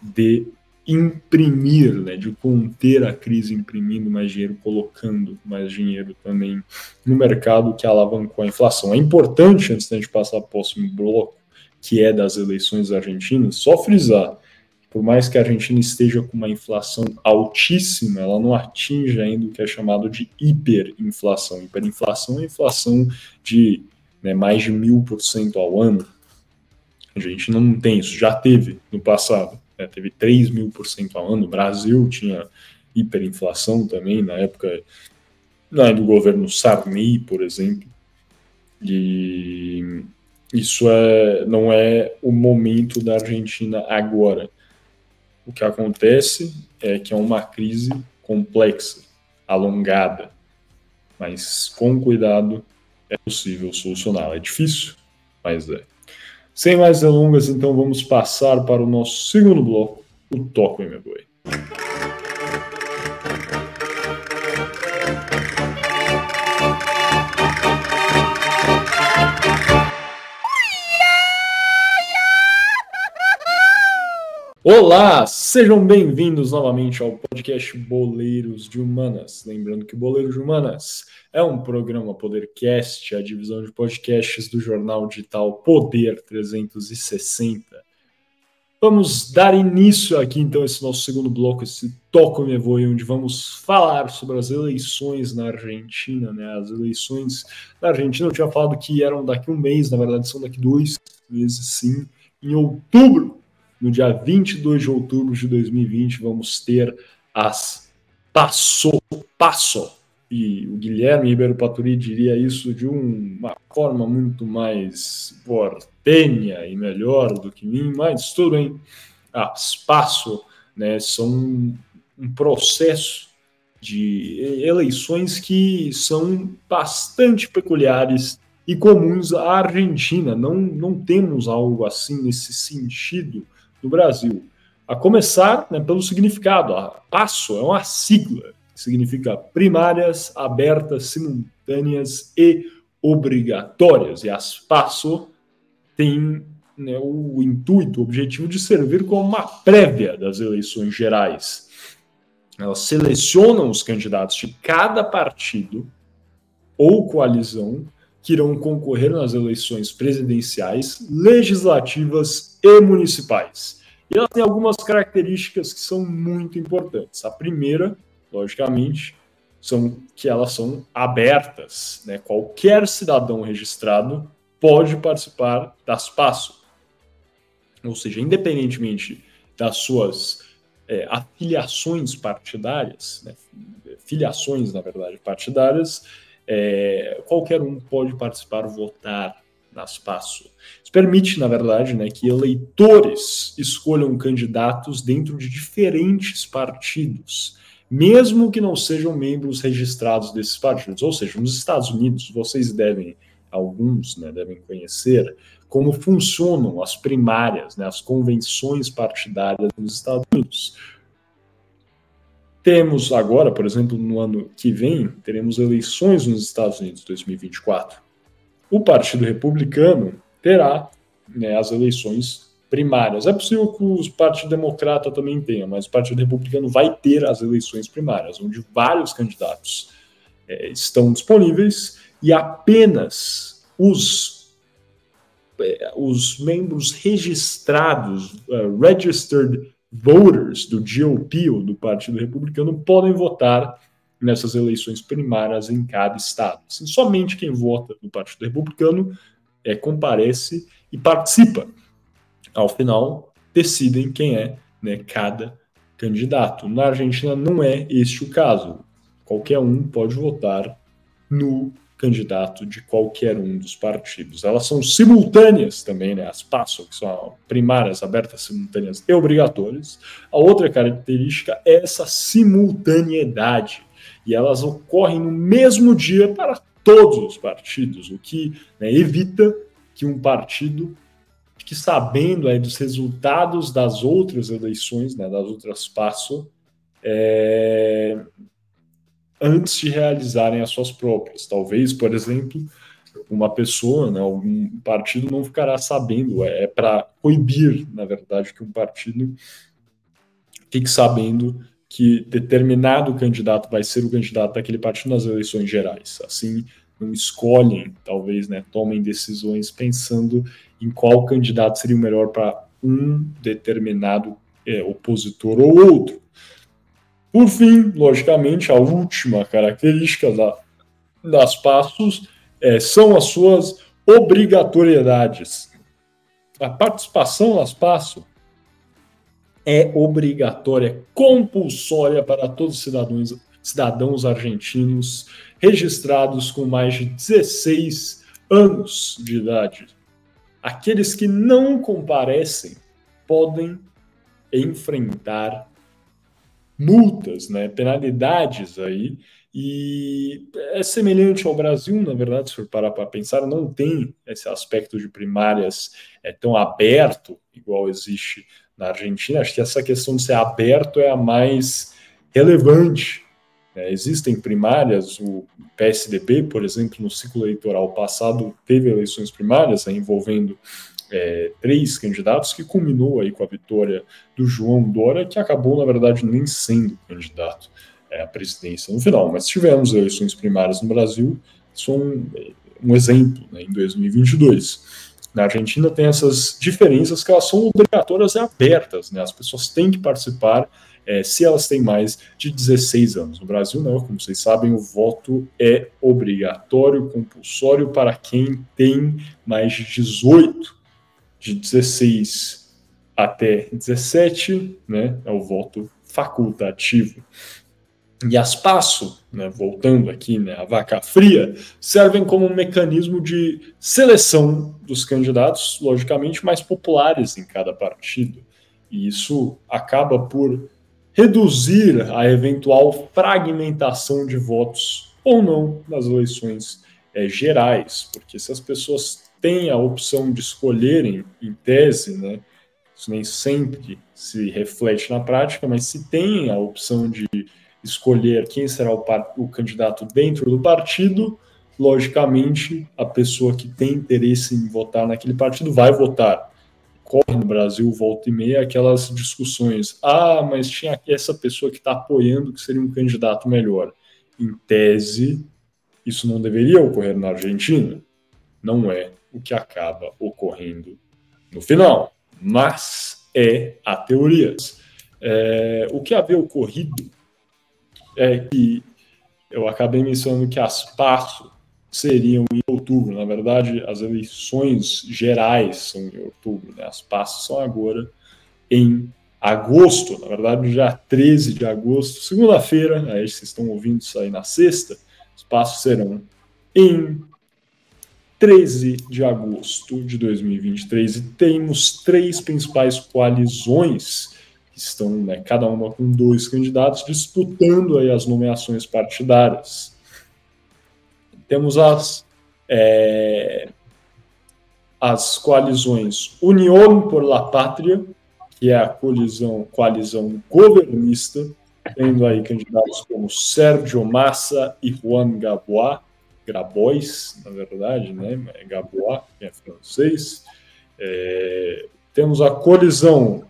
de imprimir, né, de conter a crise imprimindo mais dinheiro, colocando mais dinheiro também no mercado que alavancou a inflação. É importante, antes da gente passar para o próximo bloco, que é das eleições argentinas, só frisar, por mais que a Argentina esteja com uma inflação altíssima, ela não atinge ainda o que é chamado de hiperinflação. Hiperinflação é inflação de né, mais de mil por cento ao ano. A gente não tem isso, já teve no passado né, teve 3 mil por cento ao ano. O Brasil tinha hiperinflação também, na época né, do governo Sarney, por exemplo. E isso é, não é o momento da Argentina agora. O que acontece é que é uma crise complexa, alongada, mas com cuidado é possível solucioná-la. É difícil, mas é. Sem mais delongas, então vamos passar para o nosso segundo bloco, o Toco em Meu Boi. Olá, sejam bem-vindos novamente ao podcast Boleiros de Humanas. Lembrando que Boleiros de Humanas é um programa Podercast, a divisão de podcasts do jornal digital Poder 360. Vamos dar início aqui então a esse nosso segundo bloco, esse Toco Me Voe, onde vamos falar sobre as eleições na Argentina, né? As eleições na Argentina, eu tinha falado que eram daqui um mês, na verdade são daqui dois meses, sim, em outubro no dia 22 de outubro de 2020, vamos ter as Passo, Passo. E o Guilherme Ribeiro Paturi diria isso de uma forma muito mais portenha e melhor do que mim, mas tudo bem. As Passo né, são um processo de eleições que são bastante peculiares e comuns à Argentina. Não, não temos algo assim nesse sentido no Brasil. A começar né, pelo significado. A PASSO é uma sigla que significa primárias, abertas, simultâneas e obrigatórias. E as PASSO têm né, o intuito, o objetivo de servir como uma prévia das eleições gerais. Elas selecionam os candidatos de cada partido ou coalizão que irão concorrer nas eleições presidenciais, legislativas e municipais. E elas têm algumas características que são muito importantes. A primeira, logicamente, são que elas são abertas. Né? Qualquer cidadão registrado pode participar das PASSO. Ou seja, independentemente das suas é, afiliações partidárias, né? filiações, na verdade, partidárias, é, qualquer um pode participar, votar nas PASSO. Isso permite, na verdade, né, que eleitores escolham candidatos dentro de diferentes partidos, mesmo que não sejam membros registrados desses partidos. Ou seja, nos Estados Unidos, vocês devem, alguns né, devem conhecer como funcionam as primárias, né, as convenções partidárias nos Estados Unidos. Temos agora, por exemplo, no ano que vem, teremos eleições nos Estados Unidos 2024. O Partido Republicano terá né, as eleições primárias. É possível que o Partido Democrata também tenha, mas o Partido Republicano vai ter as eleições primárias, onde vários candidatos é, estão disponíveis e apenas os, é, os membros registrados, uh, registered voters do GOP ou do Partido Republicano podem votar nessas eleições primárias em cada estado. Assim, somente quem vota no Partido Republicano é, comparece e participa. Ao final, decidem quem é né, cada candidato. Na Argentina não é este o caso. Qualquer um pode votar no candidato de qualquer um dos partidos. Elas são simultâneas também, né? As PASSO, que são primárias, abertas, simultâneas e obrigatórias. A outra característica é essa simultaneidade. E elas ocorrem no mesmo dia para todos os partidos, o que né, evita que um partido fique sabendo aí dos resultados das outras eleições, né, das outras PASSO, é, antes de realizarem as suas próprias. Talvez, por exemplo, uma pessoa, né, algum partido não ficará sabendo, é, é para coibir, na verdade, que um partido fique sabendo que determinado candidato vai ser o candidato daquele partido nas eleições gerais. Assim, não escolhem, talvez, né, tomem decisões pensando em qual candidato seria o melhor para um determinado é, opositor ou outro. Por fim, logicamente, a última característica da, das passos é, são as suas obrigatoriedades. A participação nas passos é obrigatória, compulsória para todos os cidadãos, cidadãos argentinos registrados com mais de 16 anos de idade. Aqueles que não comparecem podem enfrentar multas, né, penalidades aí, e é semelhante ao Brasil, na verdade, se for parar para pensar, não tem esse aspecto de primárias é, tão aberto, igual existe na Argentina. Acho que essa questão de ser aberto é a mais relevante. É, existem primárias, o PSDB, por exemplo, no ciclo eleitoral passado, teve eleições primárias né, envolvendo é, três candidatos, que culminou aí com a vitória do João Dória, que acabou, na verdade, nem sendo candidato é, à presidência no final. Mas tivemos eleições primárias no Brasil, isso é um, um exemplo né, em 2022. Na Argentina tem essas diferenças que elas são obrigatórias e abertas, né? As pessoas têm que participar é, se elas têm mais de 16 anos. No Brasil, não, como vocês sabem, o voto é obrigatório, compulsório para quem tem mais de 18 de 16 até 17, né, é o voto facultativo. E as PASSO, né, voltando aqui, né, a vaca fria, servem como um mecanismo de seleção dos candidatos, logicamente, mais populares em cada partido. E isso acaba por reduzir a eventual fragmentação de votos ou não nas eleições é, gerais, porque se as pessoas têm a opção de escolherem, em tese, né, isso nem sempre se reflete na prática, mas se tem a opção de escolher quem será o, o candidato dentro do partido, logicamente a pessoa que tem interesse em votar naquele partido vai votar. Corre no Brasil, volta e meia, aquelas discussões. Ah, mas tinha essa pessoa que está apoiando que seria um candidato melhor. Em tese, isso não deveria ocorrer na Argentina. Não é o que acaba ocorrendo no final. Mas é a teoria. É, o que havia ocorrido é que eu acabei mencionando que as PASSO seriam em outubro. Na verdade, as eleições gerais são em outubro, né? as PASSO são agora em agosto, na verdade, já 13 de agosto, segunda-feira, aí vocês estão ouvindo isso aí na sexta, os passos serão em 13 de agosto de 2023 e temos três principais coalizões que estão, né, cada uma com dois candidatos disputando aí as nomeações partidárias. Temos as é, as coalizões União por la Pátria, que é a coalizão, coalizão governista, tendo aí candidatos como Sérgio Massa e Juan Gabois, Grabois, na verdade, né? É Gabois, que é francês. É, temos a colisão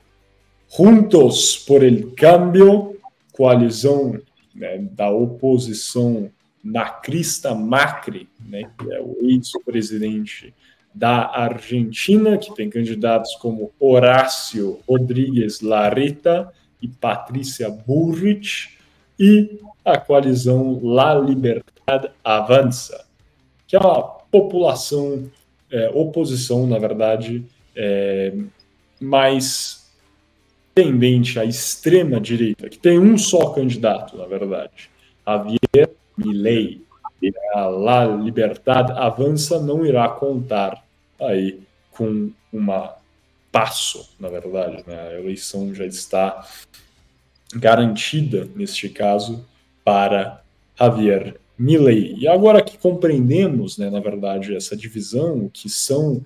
Juntos por el Cambio, coalizão né, da oposição na crista Macri, né, que é o ex-presidente da Argentina, que tem candidatos como Horácio Rodrigues Larreta e Patrícia Burrich, e a coalizão La Libertad Avança, que é uma população, é, oposição, na verdade, é, mais tendente à extrema direita, que tem um só candidato, na verdade, Javier Milei. A La Libertad Avança não irá contar aí com uma passo, na verdade, né? A eleição já está garantida neste caso para Javier Milei. E agora que compreendemos, né, na verdade, essa divisão, o que são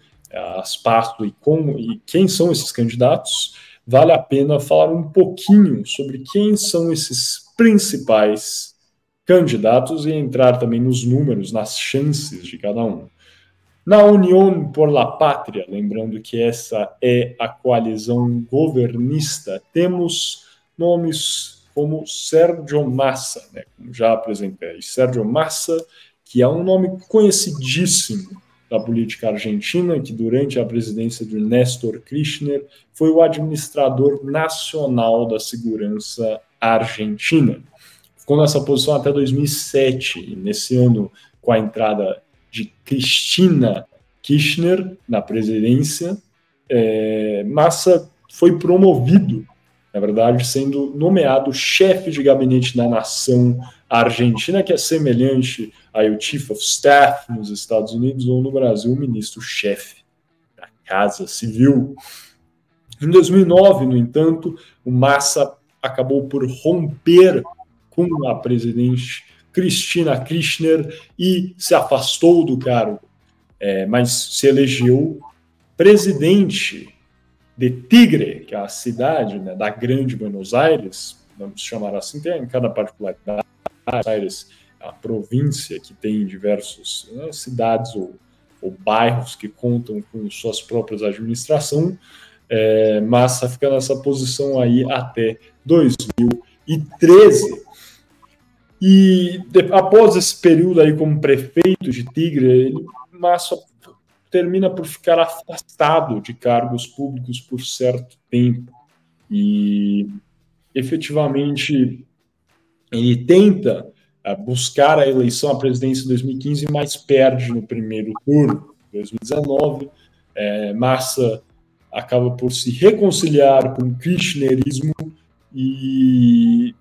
as passos e como e quem são esses candidatos, vale a pena falar um pouquinho sobre quem são esses principais candidatos e entrar também nos números, nas chances de cada um. Na União por la Pátria, lembrando que essa é a coalizão governista, temos nomes como Sérgio Massa, né, como já apresentei. Sérgio Massa, que é um nome conhecidíssimo da política argentina, que durante a presidência de Néstor Kirchner foi o administrador nacional da segurança argentina. Ficou nessa posição até 2007, e nesse ano, com a entrada de Cristina Kirchner na presidência, é, Massa foi promovido, na verdade, sendo nomeado chefe de gabinete da nação argentina, que é semelhante ao Chief of Staff nos Estados Unidos ou no Brasil, o ministro-chefe da Casa Civil. Em 2009, no entanto, o Massa acabou por romper com a presidente Cristina Kirchner e se afastou do cargo, é, mas se elegeu presidente de Tigre, que é a cidade né, da Grande Buenos Aires, vamos chamar assim, tem em cada particularidade, Buenos Aires, a província que tem diversas né, cidades ou, ou, bairros que contam com suas próprias administrações, é, Massa fica nessa posição aí até 2013. E de, após esse período aí como prefeito de Tigre, Massa termina por ficar afastado de cargos públicos por certo tempo. E efetivamente ele tenta uh, buscar a eleição à presidência em 2015, mas perde no primeiro turno. Em 2019, é, Massa acaba por se reconciliar com o kirchnerismo e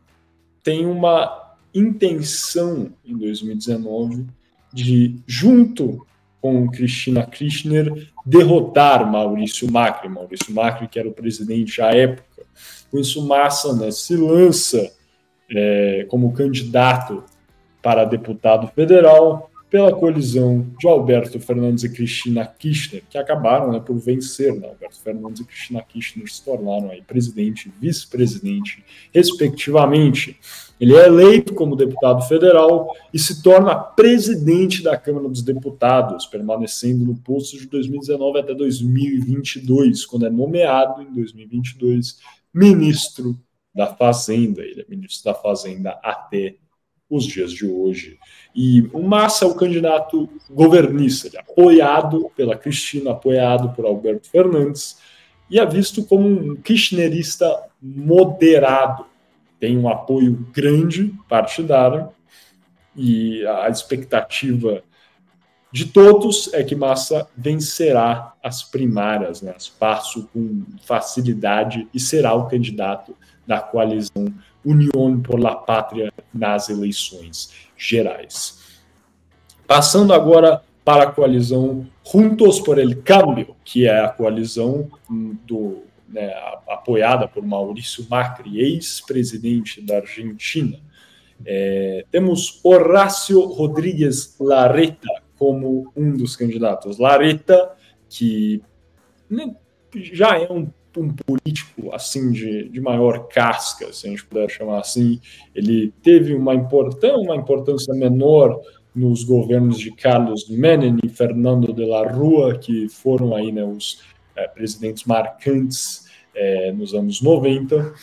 tem uma intenção em 2019 de, junto com Cristina Kirchner, derrotar Maurício Macri. Maurício Macri, que era o presidente à época. Com isso, Massa né, se lança é, como candidato para deputado federal pela colisão de Alberto Fernandes e Cristina Kirchner, que acabaram né, por vencer. Né? Alberto Fernandes e Cristina Kirchner se tornaram aí presidente e vice-presidente, respectivamente. Ele é eleito como deputado federal e se torna presidente da Câmara dos Deputados, permanecendo no posto de 2019 até 2022, quando é nomeado em 2022 ministro da Fazenda. Ele é ministro da Fazenda até os dias de hoje. E o Massa é o candidato governista, ele é apoiado pela Cristina, apoiado por Alberto Fernandes, e é visto como um kirchnerista moderado. Tem um apoio grande partidário, e a expectativa de todos é que Massa vencerá as primárias, né, as passo com facilidade e será o candidato da coalizão União por la Pátria nas eleições gerais. Passando agora para a coalizão Juntos por el Cambio, que é a coalizão do, né, apoiada por Maurício Macri, ex-presidente da Argentina. É, temos Horácio Rodrigues Larreta como um dos candidatos. Larreta, que né, já é um um político assim de, de maior casca, se a gente puder chamar assim. Ele teve uma, importância, uma importância menor nos governos de Carlos Menem e Fernando de la Rua, que foram aí né, os é, presidentes marcantes é, nos anos 90,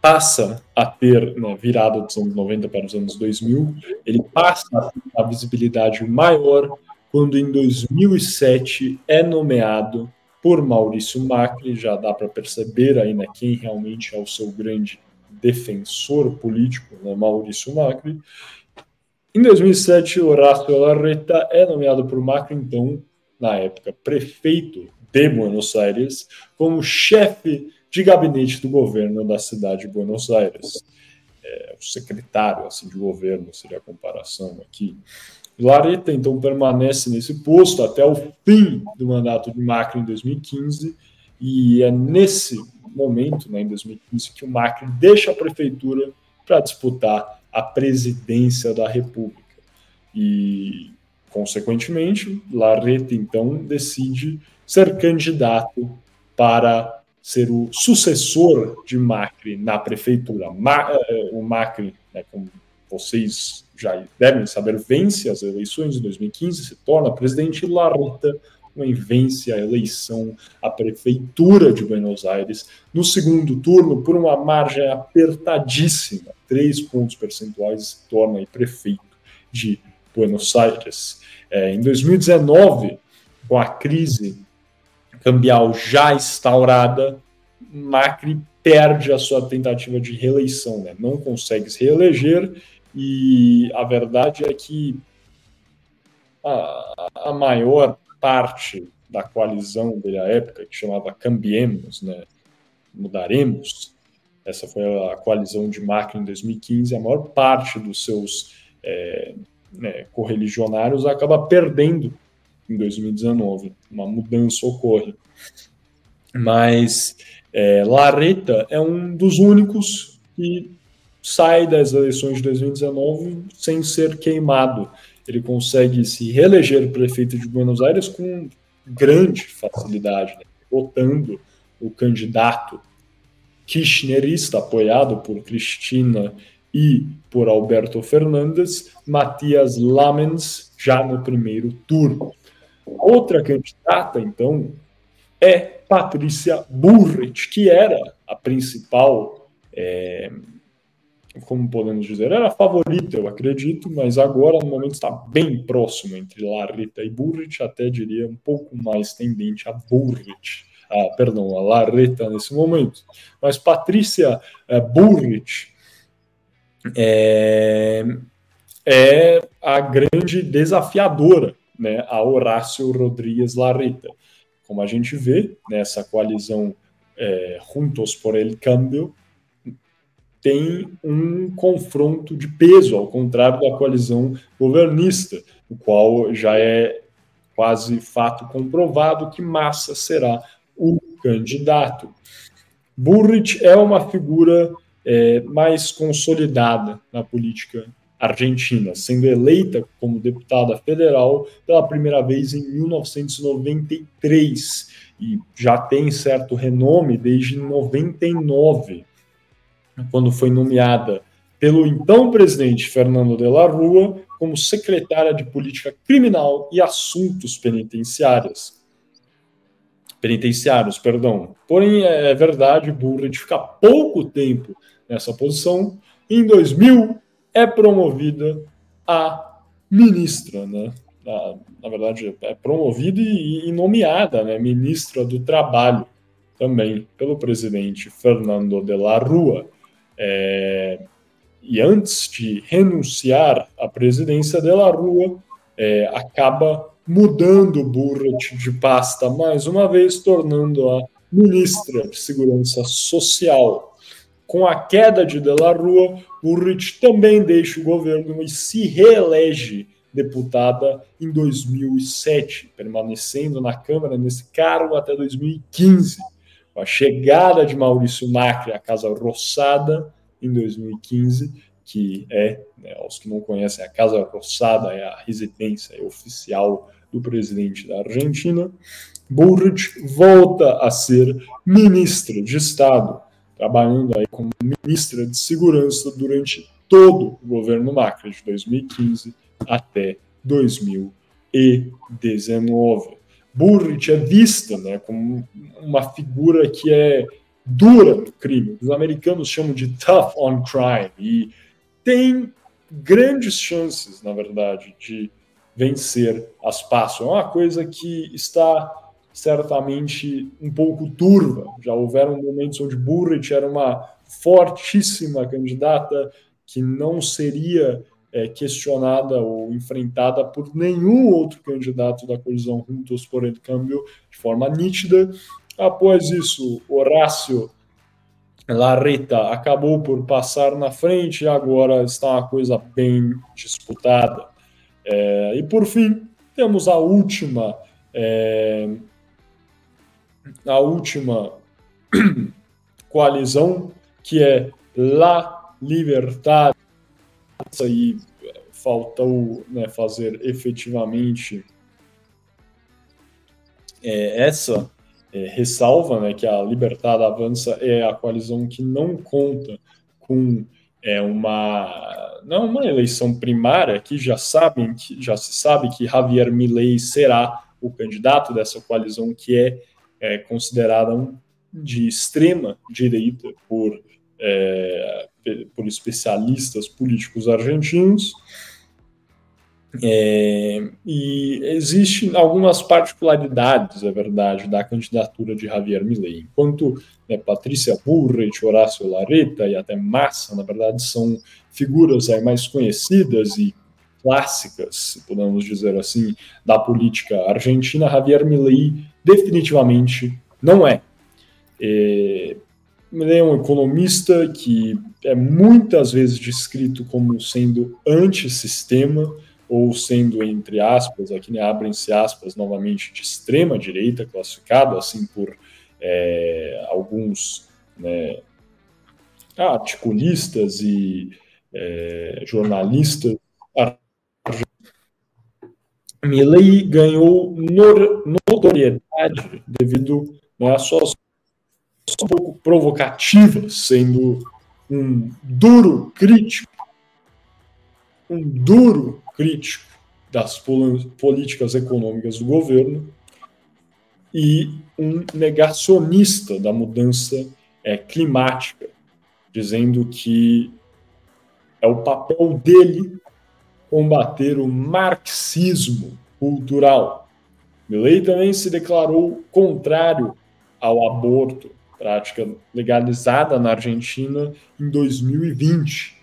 passa a ter, né, virada dos anos 90 para os anos 2000, ele passa a ter uma visibilidade maior quando em 2007 é nomeado por Maurício Macri, já dá para perceber aí né, quem realmente é o seu grande defensor político, né, Maurício Macri. Em 2007, Horácio Larreta é nomeado por Macri, então, na época, prefeito de Buenos Aires, como chefe de gabinete do governo da cidade de Buenos Aires. É, o secretário assim, de governo seria a comparação aqui. Lareta, então, permanece nesse posto até o fim do mandato de Macri em 2015, e é nesse momento, né, em 2015, que o Macri deixa a prefeitura para disputar a presidência da República. E, consequentemente, Lareta, então, decide ser candidato para ser o sucessor de Macri na prefeitura. Ma eh, o Macri, né, como vocês já devem saber, vence as eleições de 2015, se torna presidente e Larreta vence a eleição à prefeitura de Buenos Aires no segundo turno por uma margem apertadíssima, três pontos percentuais, se torna prefeito de Buenos Aires. É, em 2019, com a crise cambial já instaurada, Macri perde a sua tentativa de reeleição, né? não consegue se reeleger e a verdade é que a, a maior parte da coalizão dele à época, que chamava Cambiemos, né? mudaremos, essa foi a coalizão de Macri em 2015, a maior parte dos seus é, né, correligionários acaba perdendo em 2019. Uma mudança ocorre. Mas é, Lareta é um dos únicos que sai das eleições de 2019 sem ser queimado. Ele consegue se reeleger prefeito de Buenos Aires com grande facilidade, né? votando o candidato kirchnerista, apoiado por Cristina e por Alberto Fernandes, Matias Lamens, já no primeiro turno. Outra candidata, então, é Patrícia Burrit, que era a principal, é, como podemos dizer, era a favorita, eu acredito, mas agora, no momento, está bem próximo entre Larreta e Burrit, até diria um pouco mais tendente a Burrit. Ah, perdão, a Larreta nesse momento. Mas Patrícia é, é, é a grande desafiadora né, a Horácio Rodrigues Larreta. Como a gente vê nessa coalizão é, Juntos por el Cambio, tem um confronto de peso, ao contrário da coalizão governista, o qual já é quase fato comprovado que Massa será o candidato. Burrich é uma figura é, mais consolidada na política argentina, sendo eleita como deputada federal pela primeira vez em 1993 e já tem certo renome desde 99, quando foi nomeada pelo então presidente Fernando de la Rua como secretária de Política Criminal e Assuntos Penitenciários. Penitenciários, perdão. Porém, é verdade, Burrit fica pouco tempo nessa posição. Em 2000, é promovida a ministra, né? Na, na verdade, é promovida e, e nomeada, né? Ministra do Trabalho, também pelo presidente Fernando de la Rua. É, e antes de renunciar à presidência de la Rua, é, acaba mudando Burrit de pasta mais uma vez, tornando-a ministra de Segurança Social. Com a queda de De La Rua, Burrit também deixa o governo e se reelege deputada em 2007, permanecendo na Câmara nesse cargo até 2015. Com a chegada de Maurício Macri à Casa Roçada em 2015, que é, né, aos que não conhecem, a Casa Roçada é a residência oficial do presidente da Argentina, Burrit volta a ser ministro de Estado trabalhando aí como ministra de Segurança durante todo o governo Macri, de 2015 até 2019. Burrich é vista né, como uma figura que é dura no crime. Os americanos chamam de tough on crime e tem grandes chances, na verdade, de vencer as passos. É uma coisa que está certamente um pouco turva. Já houveram momentos onde Burrich era uma fortíssima candidata que não seria é, questionada ou enfrentada por nenhum outro candidato da colisão Juntos por el Câmbio de forma nítida. Após isso, Horácio Larreta acabou por passar na frente e agora está uma coisa bem disputada. É, e por fim, temos a última é, a última [CLEARS THROAT] coalizão que é La Libertad. E faltou né, fazer efetivamente é, essa é, ressalva né, que a Libertad Avança é a coalizão que não conta com é, uma não uma eleição primária que já sabem que já se sabe que Javier Milei será o candidato dessa coalizão que é, é considerada de extrema direita por é, por especialistas políticos argentinos é, e existem algumas particularidades, é verdade, da candidatura de Javier Milei. Enquanto né, Patrícia Burrich, Horácio Lareta e até Massa, na verdade, são figuras aí, mais conhecidas e clássicas, podemos dizer assim, da política argentina, Javier Milei definitivamente não é. é Milei é um economista que é muitas vezes descrito como sendo antissistema, ou sendo, entre aspas, aqui né, abrem-se aspas novamente, de extrema direita, classificado assim por é, alguns né, articulistas e é, jornalistas. Milley ganhou notoriedade devido né, a suas um pouco provocativas, sendo um duro crítico, um duro crítico das políticas econômicas do governo e um negacionista da mudança é, climática, dizendo que é o papel dele combater o marxismo cultural. Milley também se declarou contrário ao aborto, prática legalizada na Argentina em 2020,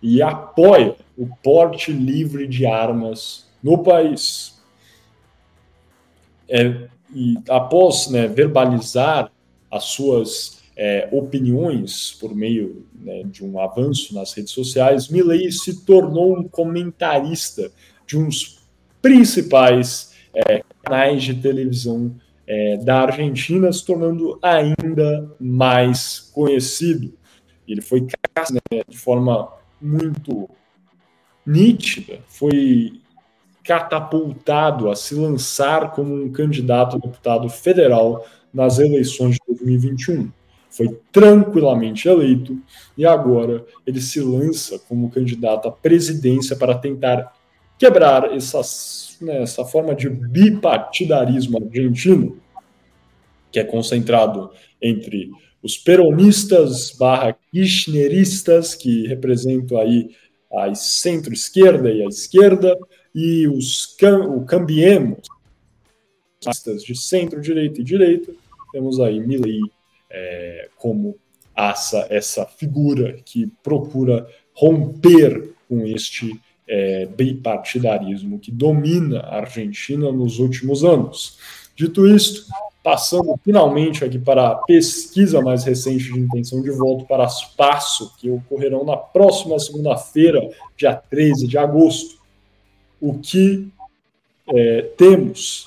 e apoia o porte livre de armas no país. É, e após né, verbalizar as suas é, opiniões por meio né, de um avanço nas redes sociais, Milley se tornou um comentarista de uns principais é, canais de televisão é, da Argentina, se tornando ainda mais conhecido. Ele foi né, de forma muito nítida, foi catapultado a se lançar como um candidato a deputado federal nas eleições de 2021. Foi tranquilamente eleito e agora ele se lança como candidato à presidência para tentar quebrar essas, né, essa forma de bipartidarismo argentino, que é concentrado entre os peronistas barra kirchneristas, que representam aí a centro-esquerda e a esquerda, e os o cambiemos, de centro-direita e direita, temos aí Milley é, como essa, essa figura que procura romper com este é, bipartidarismo que domina a Argentina nos últimos anos. Dito isto, passando finalmente aqui para a pesquisa mais recente de intenção de voto para espaço, que ocorrerão na próxima segunda-feira, dia 13 de agosto. O que é, temos?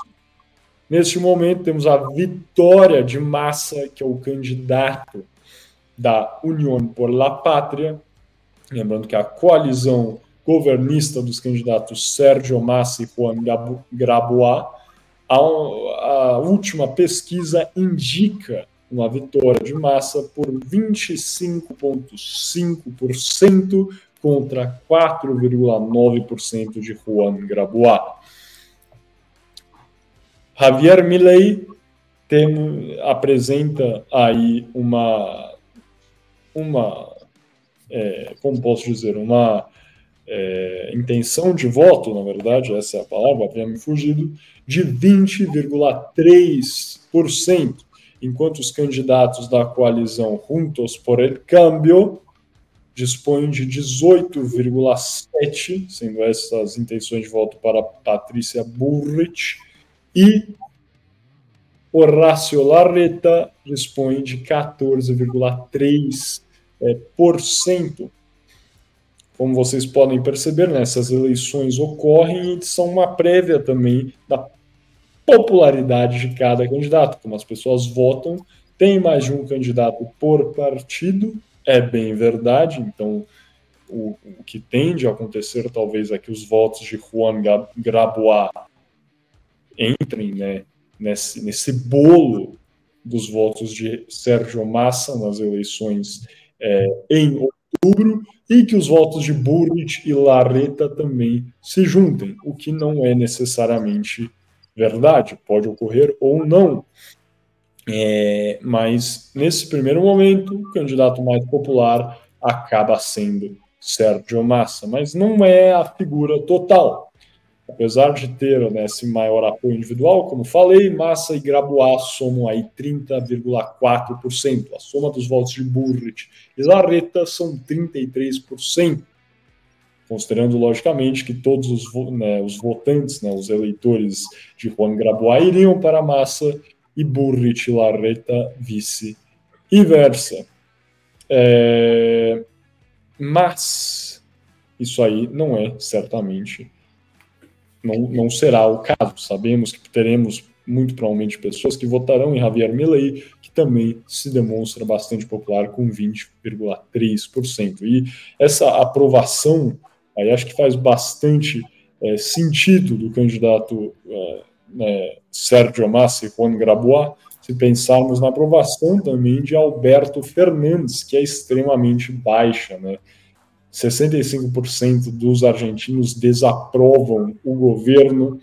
Neste momento, temos a vitória de Massa, que é o candidato da União por la Pátria. Lembrando que a coalizão governista dos candidatos Sérgio Massa e Juan Grabois a, a última pesquisa indica uma vitória de massa por 25,5% contra 4,9% de Juan Grabois. Javier Milei tem, apresenta aí uma, uma é, como posso dizer, uma é, intenção de voto, na verdade, essa é a palavra, havia me fugido, de 20,3%, enquanto os candidatos da coalizão Juntos por el Cambio dispõem de 18,7%, sendo essas intenções de voto para Patrícia Burrich, e Horácio Larreta dispõe de 14,3%. É, como vocês podem perceber, né, essas eleições ocorrem e são uma prévia também da popularidade de cada candidato. Como as pessoas votam, tem mais de um candidato por partido, é bem verdade. Então, o, o que tende a acontecer talvez é que os votos de Juan Grabois entrem né, nesse, nesse bolo dos votos de Sérgio Massa nas eleições é, em outubro e que os votos de Burrit e Larreta também se juntem, o que não é necessariamente verdade, pode ocorrer ou não. É, mas nesse primeiro momento, o candidato mais popular acaba sendo Sérgio Massa, mas não é a figura total apesar de ter né, esse maior apoio individual, como falei, Massa e Grabois somam aí 30,4%. A soma dos votos de Burrit e Larreta são 33%, considerando logicamente que todos os, né, os votantes, né, os eleitores de Juan Grabois iriam para Massa e Burrit e Larreta vice-versa. É... Mas isso aí não é certamente não, não será o caso. Sabemos que teremos muito provavelmente pessoas que votarão em Javier Milei, que também se demonstra bastante popular com 20,3%. E essa aprovação, aí acho que faz bastante é, sentido do candidato é, né, Sérgio Massa e Juan Grabois, se pensarmos na aprovação também de Alberto Fernandes, que é extremamente baixa, né? 65% dos argentinos desaprovam o governo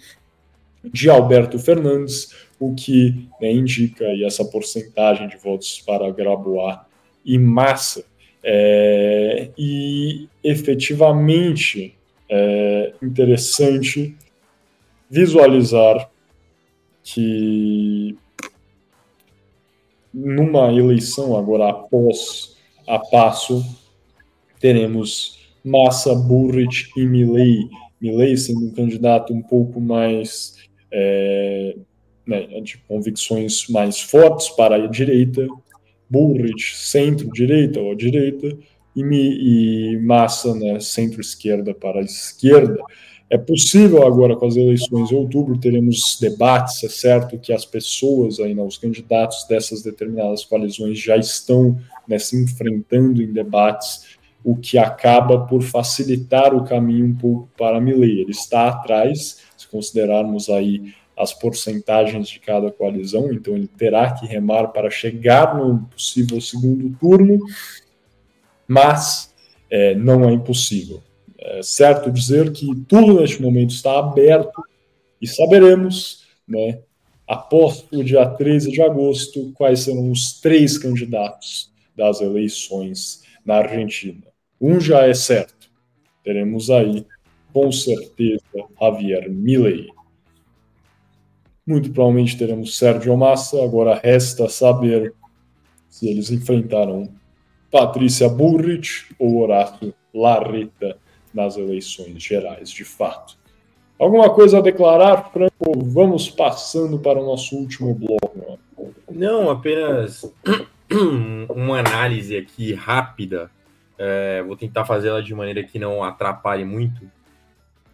de Alberto Fernandes, o que né, indica essa porcentagem de votos para Grabois e Massa. É, e efetivamente é interessante visualizar que numa eleição agora após a passo teremos Massa, Burrich e Milley. Milley sendo um candidato um pouco mais é, né, de convicções mais fortes para a direita, Burrich centro-direita ou direita, e, e Massa né, centro-esquerda para a esquerda. É possível agora, com as eleições em outubro, teremos debates, é certo que as pessoas, né, os candidatos dessas determinadas coalizões já estão né, se enfrentando em debates o que acaba por facilitar o caminho um pouco para Milley. Ele está atrás, se considerarmos aí as porcentagens de cada coalizão, então ele terá que remar para chegar no possível segundo turno, mas é, não é impossível. É certo dizer que tudo neste momento está aberto e saberemos, né, após o dia 13 de agosto, quais serão os três candidatos das eleições na Argentina. Um já é certo. Teremos aí, com certeza, Javier Milley. Muito provavelmente teremos Sérgio Massa. Agora resta saber se eles enfrentarão Patrícia Burrich ou Horácio Larreta nas eleições gerais, de fato. Alguma coisa a declarar, Franco? Vamos passando para o nosso último bloco. Não, apenas [CLEARS THROAT] uma análise aqui rápida é, vou tentar fazer ela de maneira que não atrapalhe muito.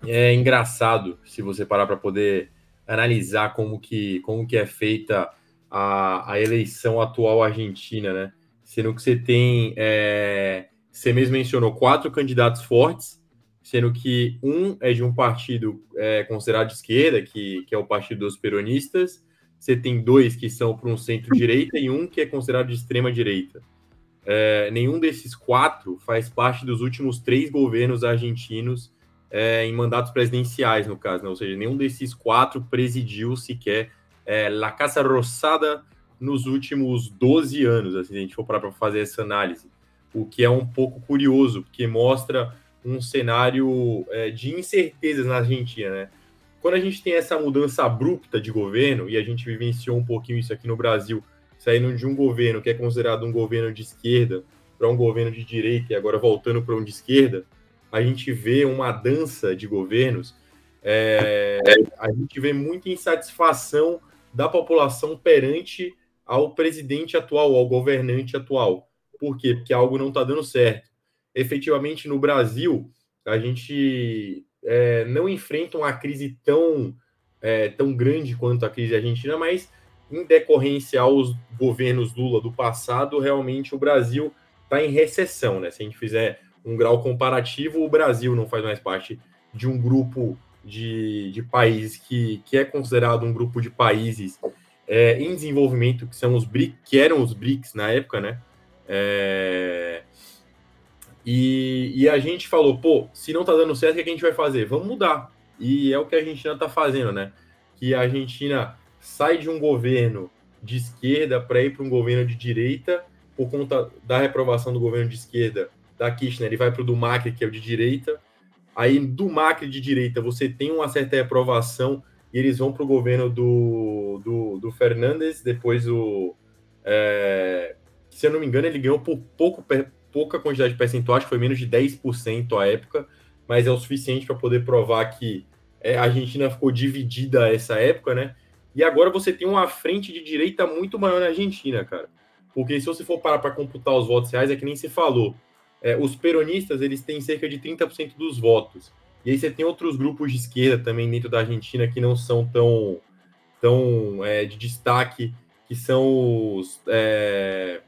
É engraçado se você parar para poder analisar como que, como que é feita a, a eleição atual argentina, né? Sendo que você tem, é, você mesmo mencionou quatro candidatos fortes, sendo que um é de um partido é, considerado de esquerda, que, que é o Partido dos Peronistas, você tem dois que são para um centro-direita e um que é considerado de extrema-direita é, nenhum desses quatro faz parte dos últimos três governos argentinos é, em mandatos presidenciais, no caso, né? ou seja, nenhum desses quatro presidiu sequer é, La Casa Rosada nos últimos 12 anos, assim, a gente for para fazer essa análise. O que é um pouco curioso, porque mostra um cenário é, de incertezas na Argentina, né? Quando a gente tem essa mudança abrupta de governo, e a gente vivenciou um pouquinho isso aqui no Brasil, saindo de um governo que é considerado um governo de esquerda para um governo de direita e agora voltando para um de esquerda, a gente vê uma dança de governos, é, a gente vê muita insatisfação da população perante ao presidente atual, ao governante atual. Por quê? Porque algo não está dando certo. Efetivamente, no Brasil, a gente é, não enfrenta uma crise tão, é, tão grande quanto a crise argentina, mas em decorrência aos governos Lula do passado, realmente o Brasil está em recessão. Né? Se a gente fizer um grau comparativo, o Brasil não faz mais parte de um grupo de, de países que, que é considerado um grupo de países é, em desenvolvimento, que são os que eram os BRICS na época, né? É, e, e, a gente falou, pô, se não tá dando certo, o que a gente vai fazer? Vamos mudar. E é o que a Argentina tá fazendo, né? Que a Argentina sai de um governo de esquerda para ir para um governo de direita, por conta da reprovação do governo de esquerda da Kirchner, ele vai para o do Macri, que é o de direita. Aí do Macri de direita você tem uma certa reprovação e eles vão para o governo do, do, do, Fernandes, depois o. É, se eu não me engano, ele ganhou por pouco, pouca quantidade de percentual, acho que foi menos de 10% à época, mas é o suficiente para poder provar que é, a Argentina ficou dividida essa época, né? E agora você tem uma frente de direita muito maior na Argentina, cara. Porque se você for parar para computar os votos reais, é que nem se falou. É, os peronistas, eles têm cerca de 30% dos votos. E aí você tem outros grupos de esquerda também dentro da Argentina que não são tão, tão é, de destaque, que são os, é,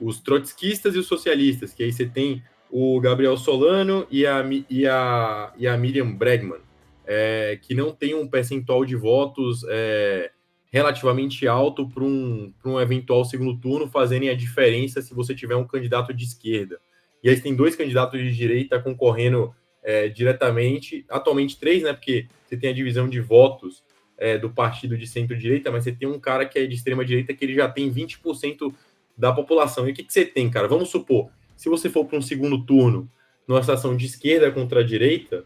os trotskistas e os socialistas, que aí você tem o Gabriel Solano e a, e a, e a Miriam Bregman, é, que não tem um percentual de votos é, relativamente alto para um, um eventual segundo turno fazerem a diferença se você tiver um candidato de esquerda. E aí você tem dois candidatos de direita concorrendo é, diretamente, atualmente três, né? Porque você tem a divisão de votos é, do partido de centro-direita, mas você tem um cara que é de extrema-direita que ele já tem 20% da população. E o que, que você tem, cara? Vamos supor, se você for para um segundo turno, numa situação de esquerda contra a direita,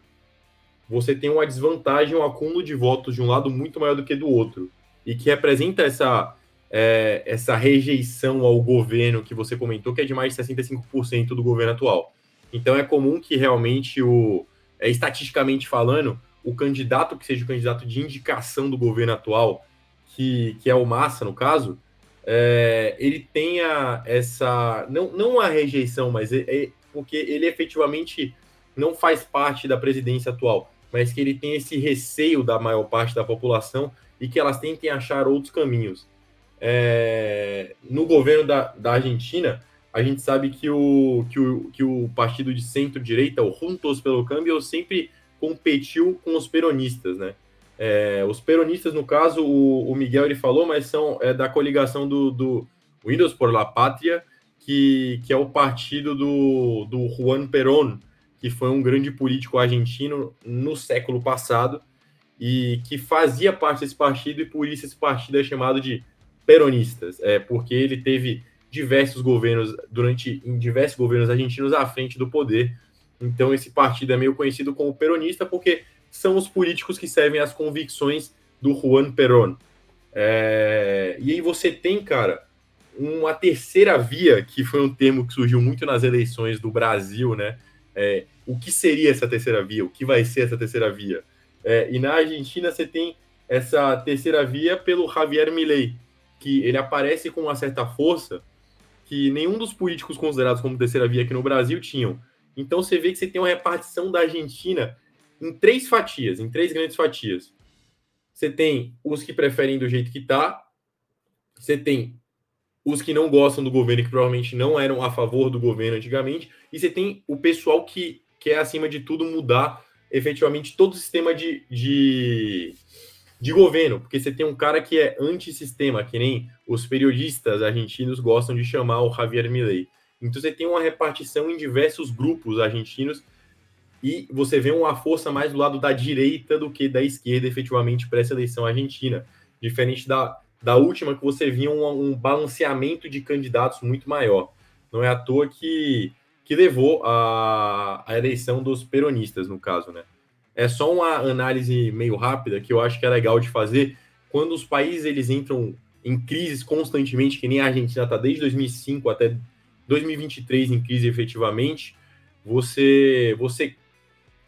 você tem uma desvantagem, um acúmulo de votos de um lado muito maior do que do outro. E que representa essa, é, essa rejeição ao governo que você comentou, que é de mais de 65% do governo atual. Então é comum que realmente o é, estatisticamente falando, o candidato que seja o candidato de indicação do governo atual, que, que é o Massa, no caso, é, ele tenha essa. Não, não a rejeição, mas é, é, porque ele efetivamente não faz parte da presidência atual, mas que ele tem esse receio da maior parte da população e que elas tentem achar outros caminhos. É, no governo da, da Argentina, a gente sabe que o, que o, que o partido de centro-direita, o Juntos pelo Câmbio, sempre competiu com os peronistas, né? É, os peronistas, no caso, o, o, Miguel ele falou, mas são é, da coligação do, do Windows por la Pátria, que, que é o partido do, do Juan Perón, que foi um grande político argentino no século passado e que fazia parte desse partido, e por isso esse partido é chamado de peronistas, é, porque ele teve diversos governos, durante diversos governos argentinos à frente do poder. Então, esse partido é meio conhecido como peronista, porque são os políticos que servem às convicções do Juan Perón. É... E aí você tem, cara, uma terceira via, que foi um termo que surgiu muito nas eleições do Brasil, né? É... O que seria essa terceira via? O que vai ser essa terceira via? É... E na Argentina você tem essa terceira via pelo Javier Milei, que ele aparece com uma certa força que nenhum dos políticos considerados como terceira via aqui no Brasil tinham. Então você vê que você tem uma repartição da Argentina em três fatias, em três grandes fatias. Você tem os que preferem do jeito que está, você tem os que não gostam do governo, que provavelmente não eram a favor do governo antigamente, e você tem o pessoal que quer, acima de tudo, mudar efetivamente todo o sistema de, de de governo, porque você tem um cara que é antissistema, que nem os periodistas argentinos gostam de chamar o Javier Milei. Então você tem uma repartição em diversos grupos argentinos e você vê uma força mais do lado da direita do que da esquerda, efetivamente, para essa eleição argentina. diferente da, da última que você via um, um balanceamento de candidatos muito maior. Não é à toa que, que levou a, a eleição dos peronistas, no caso, né? É só uma análise meio rápida que eu acho que é legal de fazer quando os países eles entram em crises constantemente, que nem a Argentina está desde 2005 até 2023 em crise efetivamente, você você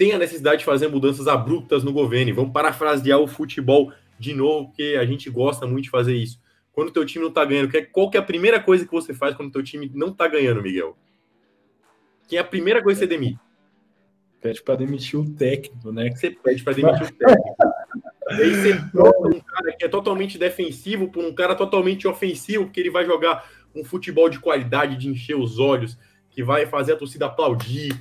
tem a necessidade de fazer mudanças abruptas no governo. E vamos parafrasear o futebol de novo, porque a gente gosta muito de fazer isso. Quando o teu time não tá ganhando, qual que é a primeira coisa que você faz quando o teu time não tá ganhando, Miguel? Que é a primeira coisa que você demite? Pede para demitir o técnico, né? Você pede para demitir o técnico. aí você troca um cara que é totalmente defensivo por um cara totalmente ofensivo, porque ele vai jogar um futebol de qualidade, de encher os olhos, que vai fazer a torcida aplaudir,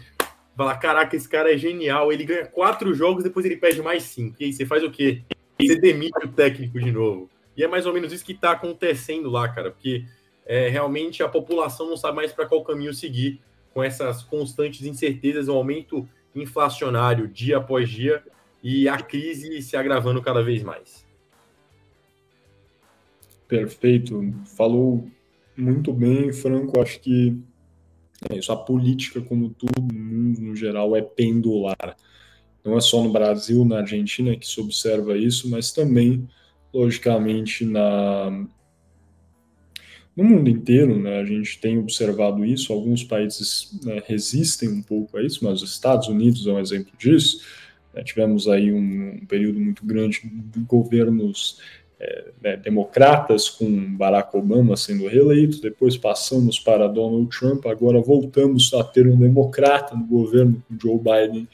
falar: caraca, esse cara é genial. Ele ganha quatro jogos, depois ele perde mais cinco. E aí você faz o quê? Você demite o técnico de novo. E é mais ou menos isso que está acontecendo lá, cara, porque é, realmente a população não sabe mais para qual caminho seguir com essas constantes incertezas, o um aumento inflacionário dia após dia e a crise se agravando cada vez mais. Perfeito. Falou muito bem, Franco. Acho que é isso. A política, como tudo no geral, é pendular. Não é só no Brasil, na Argentina que se observa isso, mas também, logicamente, na, no mundo inteiro, né, a gente tem observado isso. Alguns países né, resistem um pouco a isso, mas os Estados Unidos é um exemplo disso. É, tivemos aí um, um, período muito grande de governos é, né, democratas, com Barack Obama sendo reeleito, depois passamos para Donald Trump, agora voltamos a ter um democrata no governo com Joe Biden,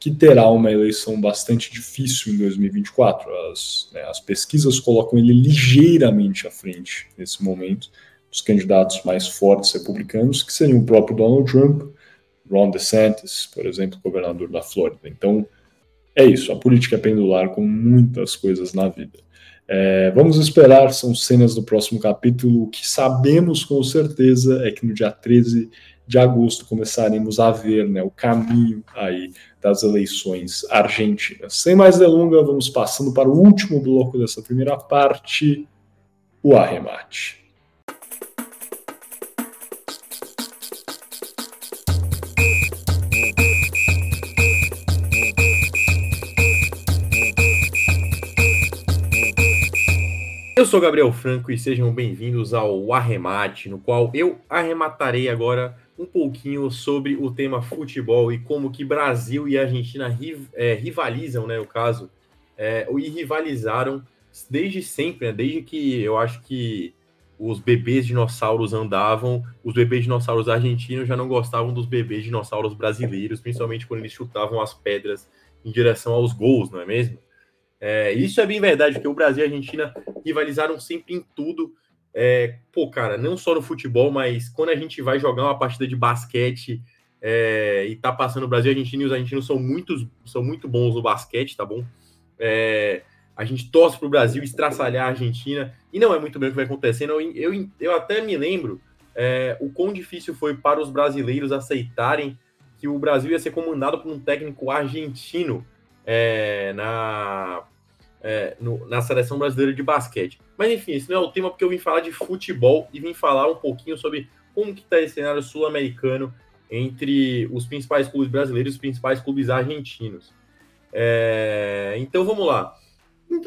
que terá uma eleição bastante difícil em 2024. As, né, as pesquisas colocam ele ligeiramente à frente nesse momento dos candidatos mais fortes republicanos, que seriam o próprio Donald Trump, Ron DeSantis, por exemplo, governador da Flórida. Então, é isso, a política é pendular com muitas coisas na vida. É, vamos esperar, são cenas do próximo capítulo. O que sabemos com certeza é que no dia 13 de agosto começaremos a ver né, o caminho aí das eleições argentinas. Sem mais delongas, vamos passando para o último bloco dessa primeira parte, o arremate. Sou Gabriel Franco e sejam bem-vindos ao Arremate, no qual eu arrematarei agora um pouquinho sobre o tema futebol e como que Brasil e Argentina é, rivalizam, né, o caso, é, e rivalizaram desde sempre, né, desde que eu acho que os bebês dinossauros andavam, os bebês dinossauros argentinos já não gostavam dos bebês dinossauros brasileiros, principalmente quando eles chutavam as pedras em direção aos gols, não é mesmo? É, isso é bem verdade, porque o Brasil e a Argentina rivalizaram sempre em tudo. É, pô, cara, não só no futebol, mas quando a gente vai jogar uma partida de basquete é, e tá passando o Brasil e a Argentina, e os argentinos são, muitos, são muito bons no basquete, tá bom? É, a gente torce pro Brasil estraçalhar a Argentina, e não é muito bem o que vai acontecendo. Eu, eu, eu até me lembro é, o quão difícil foi para os brasileiros aceitarem que o Brasil ia ser comandado por um técnico argentino é, na é, no, na seleção brasileira de basquete. Mas enfim, esse não é o tema porque eu vim falar de futebol e vim falar um pouquinho sobre como que está esse cenário sul-americano entre os principais clubes brasileiros e os principais clubes argentinos. É, então vamos lá.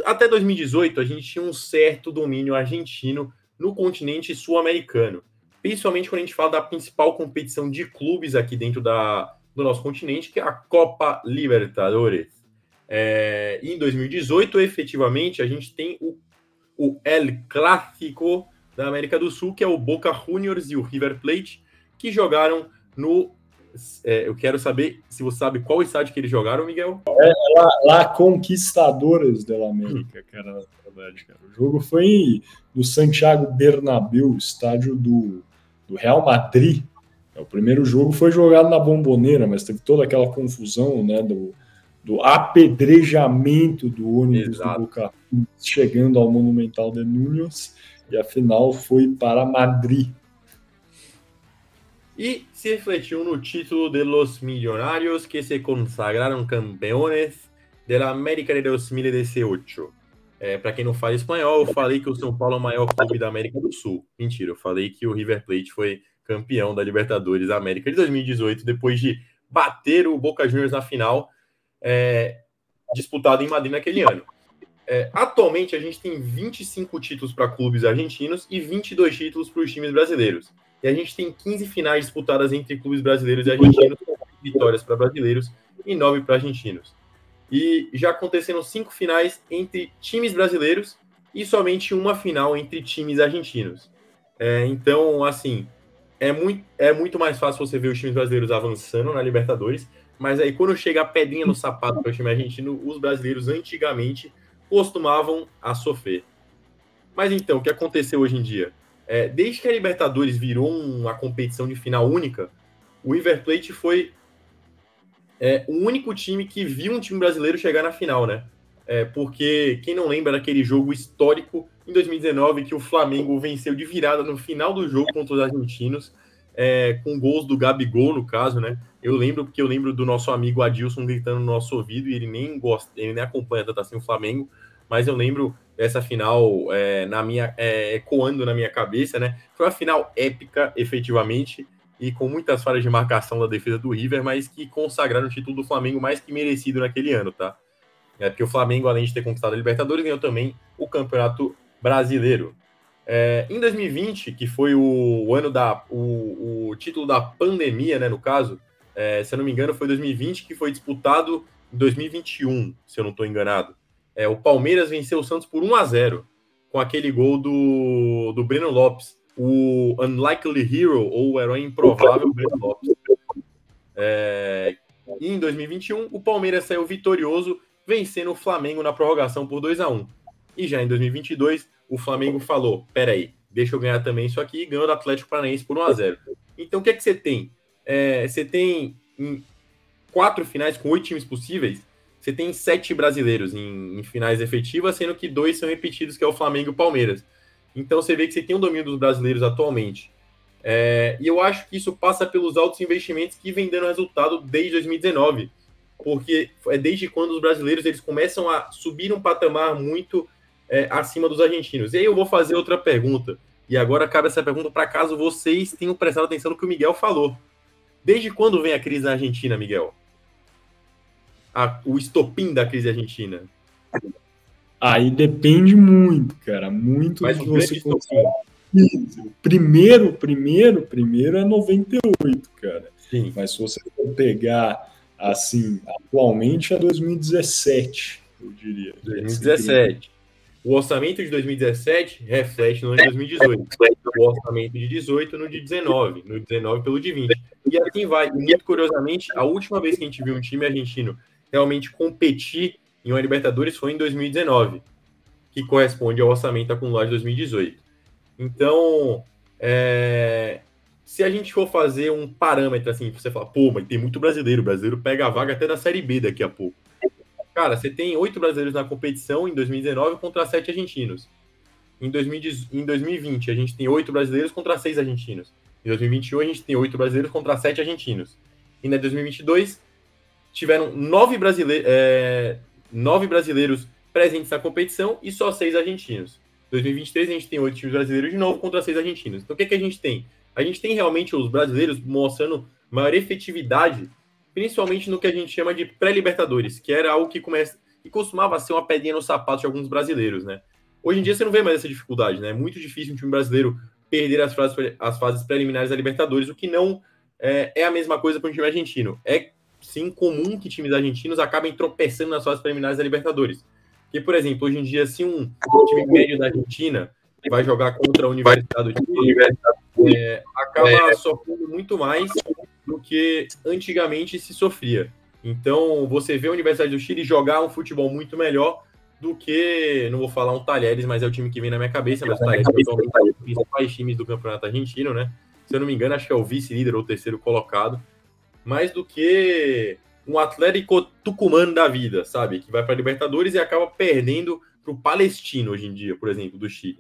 Até 2018 a gente tinha um certo domínio argentino no continente sul-americano, principalmente quando a gente fala da principal competição de clubes aqui dentro da, do nosso continente, que é a Copa Libertadores. É, em 2018, efetivamente, a gente tem o, o El Clássico da América do Sul, que é o Boca Juniors e o River Plate, que jogaram no. É, eu quero saber se você sabe qual estádio que eles jogaram, Miguel. É lá, lá Conquistadores da América, cara, verdade, cara. O jogo foi no Santiago Bernabéu, estádio do, do Real Madrid. É, o primeiro jogo foi jogado na Bomboneira, mas teve toda aquela confusão, né, do, do apedrejamento do ônibus Exato. do Boca chegando ao Monumental de Núñez e a final foi para Madrid. E se refletiu no título de los millonarios que se consagraram campeones de la América de 2018. É, para quem não fala espanhol, eu falei que o São Paulo é o maior clube da América do Sul. Mentira, eu falei que o River Plate foi campeão da Libertadores da América de 2018, depois de bater o Boca Juniors na final, é, disputado em Madrid naquele ano. É, atualmente, a gente tem 25 títulos para clubes argentinos e 22 títulos para os times brasileiros. E a gente tem 15 finais disputadas entre clubes brasileiros e argentinos, vitórias para brasileiros e 9 para argentinos. E já aconteceram cinco finais entre times brasileiros e somente uma final entre times argentinos. É, então, assim, é muito, é muito mais fácil você ver os times brasileiros avançando na Libertadores, mas aí quando chega a pedrinha no sapato para o time argentino, os brasileiros antigamente costumavam a sofrer. Mas então, o que aconteceu hoje em dia? É, desde que a Libertadores virou uma competição de final única, o River Plate foi é, o único time que viu um time brasileiro chegar na final, né? É, porque quem não lembra daquele jogo histórico em 2019 que o Flamengo venceu de virada no final do jogo contra os argentinos, é, com gols do Gabigol, no caso, né? Eu lembro porque eu lembro do nosso amigo Adilson gritando no nosso ouvido e ele nem gosta, ele nem acompanha tanto assim o Flamengo, mas eu lembro dessa final é, na minha é, ecoando na minha cabeça, né? Foi uma final épica, efetivamente e com muitas falhas de marcação da defesa do River, mas que consagraram o título do Flamengo mais que merecido naquele ano, tá? É porque o Flamengo, além de ter conquistado a Libertadores, ganhou também o Campeonato Brasileiro. É, em 2020, que foi o, o ano da o, o, título da pandemia, né, no caso, é, se eu não me engano, foi 2020 que foi disputado em 2021, se eu não estou enganado. É, o Palmeiras venceu o Santos por 1 a 0 com aquele gol do, do Breno Lopes o Unlikely Hero, ou o herói improvável, Breno Lopes. É, em 2021, o Palmeiras saiu vitorioso, vencendo o Flamengo na prorrogação por 2 a 1 E já em 2022, o Flamengo falou: peraí, deixa eu ganhar também isso aqui, e ganhou do Atlético Paranaense por 1 a 0 Então o que é que você tem? É, você tem quatro finais com oito times possíveis, você tem sete brasileiros em, em finais efetivas, sendo que dois são repetidos, que é o Flamengo e o Palmeiras. Então você vê que você tem um domínio dos brasileiros atualmente. É, e eu acho que isso passa pelos altos investimentos que vem dando resultado desde 2019. Porque é desde quando os brasileiros eles começam a subir um patamar muito é, acima dos argentinos. E aí eu vou fazer outra pergunta. E agora cabe essa pergunta para caso vocês tenham prestado atenção no que o Miguel falou. Desde quando vem a crise na Argentina, Miguel? A, o estopim da crise argentina? Aí depende muito, cara. Muito Mas do que você. Primeiro, primeiro, primeiro é 98, cara. Sim. Mas se você for pegar assim, atualmente é 2017, eu diria. 2017. O orçamento de 2017 reflete no ano de 2018. O orçamento de 18 no de 19. No 19 pelo de 20. E assim vai. E muito curiosamente, a última vez que a gente viu um time argentino realmente competir em uma Libertadores foi em 2019, que corresponde ao orçamento acumulado de 2018. Então, é, se a gente for fazer um parâmetro assim, você fala, pô, mas tem muito brasileiro, o brasileiro pega a vaga até da Série B daqui a pouco. Cara, você tem oito brasileiros na competição em 2019 contra sete argentinos. Em, 2020, a gente tem oito brasileiros contra seis argentinos. Em 2021, a gente tem oito brasileiros contra sete argentinos. E em 2022, tiveram nove brasileiros, é, nove brasileiros presentes na competição e só seis argentinos. 2023 a gente tem oito times brasileiros de novo contra seis argentinos. Então o que, que a gente tem? A gente tem realmente os brasileiros mostrando maior efetividade, principalmente no que a gente chama de pré-libertadores, que era algo que começa e costumava ser uma pedrinha no sapato de alguns brasileiros, né? Hoje em dia você não vê mais essa dificuldade, né? É muito difícil um time brasileiro perder as fases, as fases preliminares da Libertadores, o que não é, é a mesma coisa para um time argentino. É sim comum que times argentinos acabem tropeçando nas fases preliminares da Libertadores. Porque, por exemplo, hoje em dia, se um time médio da Argentina vai jogar contra a Universidade Chile, é, acaba é. sofrendo muito mais do que antigamente se sofria. Então, você vê a Universidade do Chile jogar um futebol muito melhor do que, não vou falar um Talheres, mas é o time que vem na minha cabeça, mas o Talheres é um dos principais times do campeonato argentino, né? Se eu não me engano, acho que é o vice-líder ou terceiro colocado mais do que um Atlético Tucumano da vida, sabe? Que vai para a Libertadores e acaba perdendo para o Palestino hoje em dia, por exemplo, do Chile.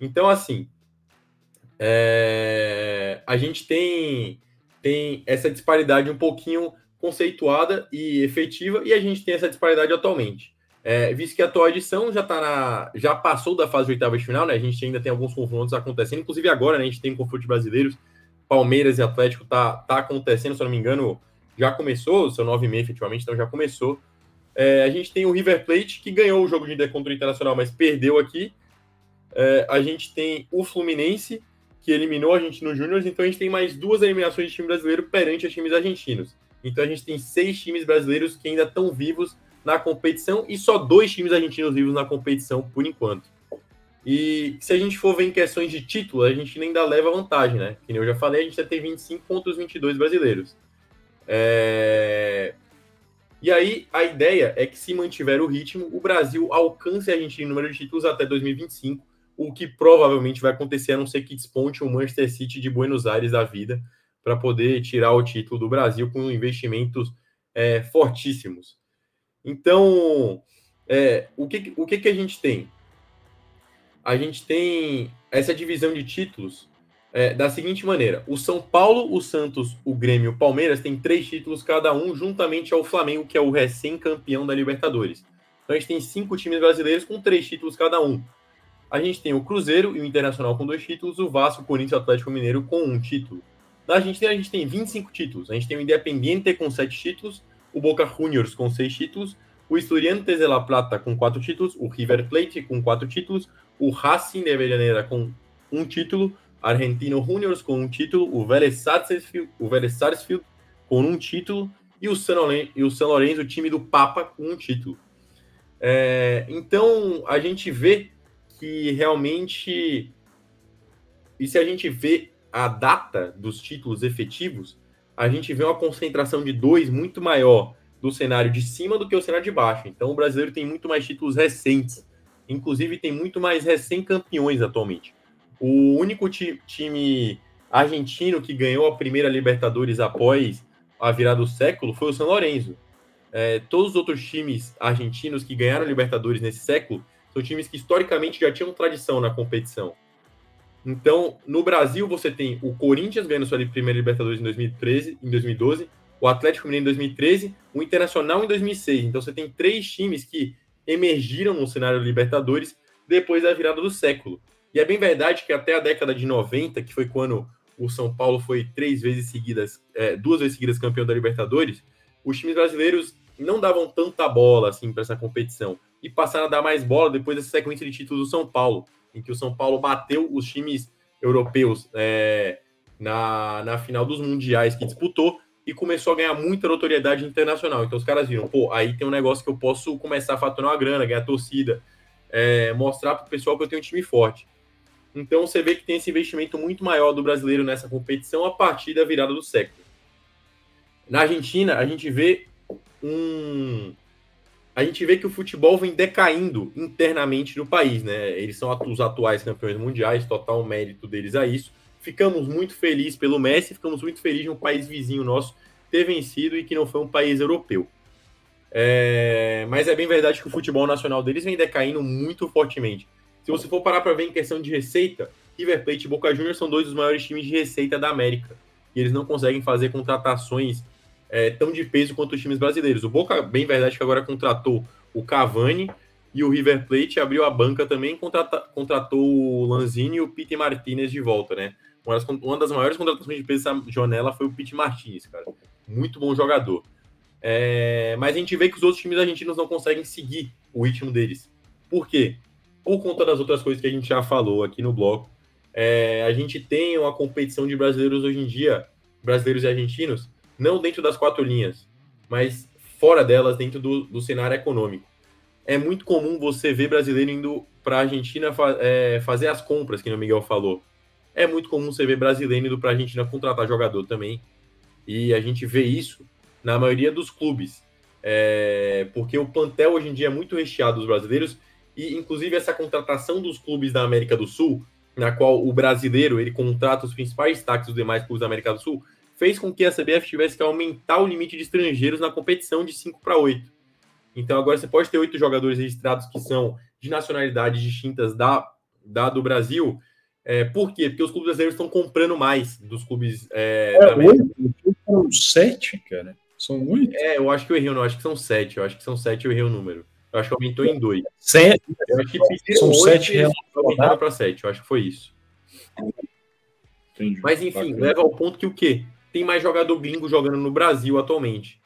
Então, assim, é... a gente tem, tem essa disparidade um pouquinho conceituada e efetiva, e a gente tem essa disparidade atualmente. É, visto que a atual edição já tá na, já passou da fase de oitava de final, né? A gente ainda tem alguns confrontos acontecendo, inclusive agora, né? A gente tem confrontos brasileiros, Palmeiras e Atlético tá, tá acontecendo, se eu não me engano, já começou, seu 9 e efetivamente, então já começou. É, a gente tem o River Plate, que ganhou o jogo de contra o Internacional, mas perdeu aqui. É, a gente tem o Fluminense, que eliminou a gente no Júnior, então a gente tem mais duas eliminações de time brasileiro perante os times argentinos. Então a gente tem seis times brasileiros que ainda estão vivos na competição e só dois times argentinos vivos na competição por enquanto. E se a gente for ver em questões de título, a gente ainda leva vantagem, né? Que eu já falei, a gente já tem 25 contra os 22 brasileiros. É... E aí, a ideia é que, se mantiver o ritmo, o Brasil alcance a Argentina em número de títulos até 2025, o que provavelmente vai acontecer, a não ser que desponte o Manchester City de Buenos Aires da vida para poder tirar o título do Brasil com investimentos é, fortíssimos. Então, é, o, que, o que, que a gente tem? A gente tem essa divisão de títulos é, da seguinte maneira: o São Paulo, o Santos, o Grêmio o Palmeiras têm três títulos cada um, juntamente ao Flamengo, que é o recém-campeão da Libertadores. Então a gente tem cinco times brasileiros com três títulos cada um. A gente tem o Cruzeiro e o Internacional com dois títulos, o Vasco, o Corinthians e o Atlético Mineiro com um título. Na Argentina, a gente tem 25 títulos. A gente tem o Independiente com 7 títulos, o Boca Juniors com 6 títulos, o Estudiantes de La Plata com 4 títulos, o River Plate com 4 títulos, o Racing de Avellaneda com 1 título, Argentino Juniors com 1 título, o Vélez Sarsfield, o Vélez Sarsfield com 1 título e o San Lorenzo, o time do Papa, com 1 título. É, então, a gente vê que realmente... E se a gente vê a data dos títulos efetivos, a gente vê uma concentração de dois muito maior do cenário de cima do que o cenário de baixo. Então o brasileiro tem muito mais títulos recentes, inclusive tem muito mais recém-campeões atualmente. O único ti time argentino que ganhou a primeira Libertadores após a virada do século foi o São Lourenço. É, todos os outros times argentinos que ganharam Libertadores nesse século são times que historicamente já tinham tradição na competição. Então, no Brasil, você tem o Corinthians ganhando sua primeira Libertadores em 2013, em 2012, o Atlético Mineiro em 2013, o Internacional em 2006. Então, você tem três times que emergiram no cenário Libertadores depois da virada do século. E é bem verdade que até a década de 90, que foi quando o São Paulo foi três vezes seguidas, é, duas vezes seguidas campeão da Libertadores, os times brasileiros não davam tanta bola assim para essa competição e passaram a dar mais bola depois dessa sequência de títulos do São Paulo em que o São Paulo bateu os times europeus é, na, na final dos mundiais que disputou e começou a ganhar muita notoriedade internacional. Então os caras viram, pô, aí tem um negócio que eu posso começar a faturar uma grana, ganhar torcida, é, mostrar para o pessoal que eu tenho um time forte. Então você vê que tem esse investimento muito maior do brasileiro nessa competição a partir da virada do século. Na Argentina, a gente vê um, a gente vê que o futebol vem decaindo internamente no país, né? Eles são os atuais campeões mundiais, total mérito deles a isso. Ficamos muito felizes pelo Messi, ficamos muito felizes de um país vizinho nosso ter vencido e que não foi um país europeu. É... Mas é bem verdade que o futebol nacional deles vem decaindo muito fortemente. Se você for parar para ver em questão de receita, River Plate e Boca Juniors são dois dos maiores times de receita da América. E eles não conseguem fazer contratações é, tão de peso quanto os times brasileiros. O Boca, bem verdade, que agora contratou o Cavani e o River Plate abriu a banca também contrata, contratou o Lanzini e o Pete Martinez de volta, né? Uma das, uma das maiores contratações de peso dessa janela foi o Pete Martinez, cara. Muito bom jogador. É, mas a gente vê que os outros times argentinos não conseguem seguir o ritmo deles. Por quê? Por conta das outras coisas que a gente já falou aqui no bloco. É, a gente tem uma competição de brasileiros hoje em dia, brasileiros e argentinos, não dentro das quatro linhas, mas fora delas, dentro do, do cenário econômico. É muito comum você ver brasileiro indo para a Argentina fa é, fazer as compras, que o Miguel falou. É muito comum você ver brasileiro indo para a Argentina contratar jogador também. E a gente vê isso na maioria dos clubes. É, porque o plantel hoje em dia é muito recheado dos brasileiros e inclusive essa contratação dos clubes da América do Sul, na qual o brasileiro ele contrata os principais destaques dos demais clubes da América do Sul, fez com que a CBF tivesse que aumentar o limite de estrangeiros na competição de 5 para 8. Então agora você pode ter oito jogadores registrados que são de nacionalidades distintas da, da do Brasil. É, por quê? Porque os clubes brasileiros estão comprando mais dos clubes é, é, São sete, cara. São oito? É, eu acho que eu errei, não. Acho que são sete. Eu acho que são sete, eu errei o número. Eu acho que aumentou em dois. Sete, eu acho que pediram são sete reais. Aumentaram para sete. Eu acho que foi isso. Entendi. Mas enfim, Bacana. leva ao ponto que o quê? Tem mais jogador gringo jogando no Brasil atualmente.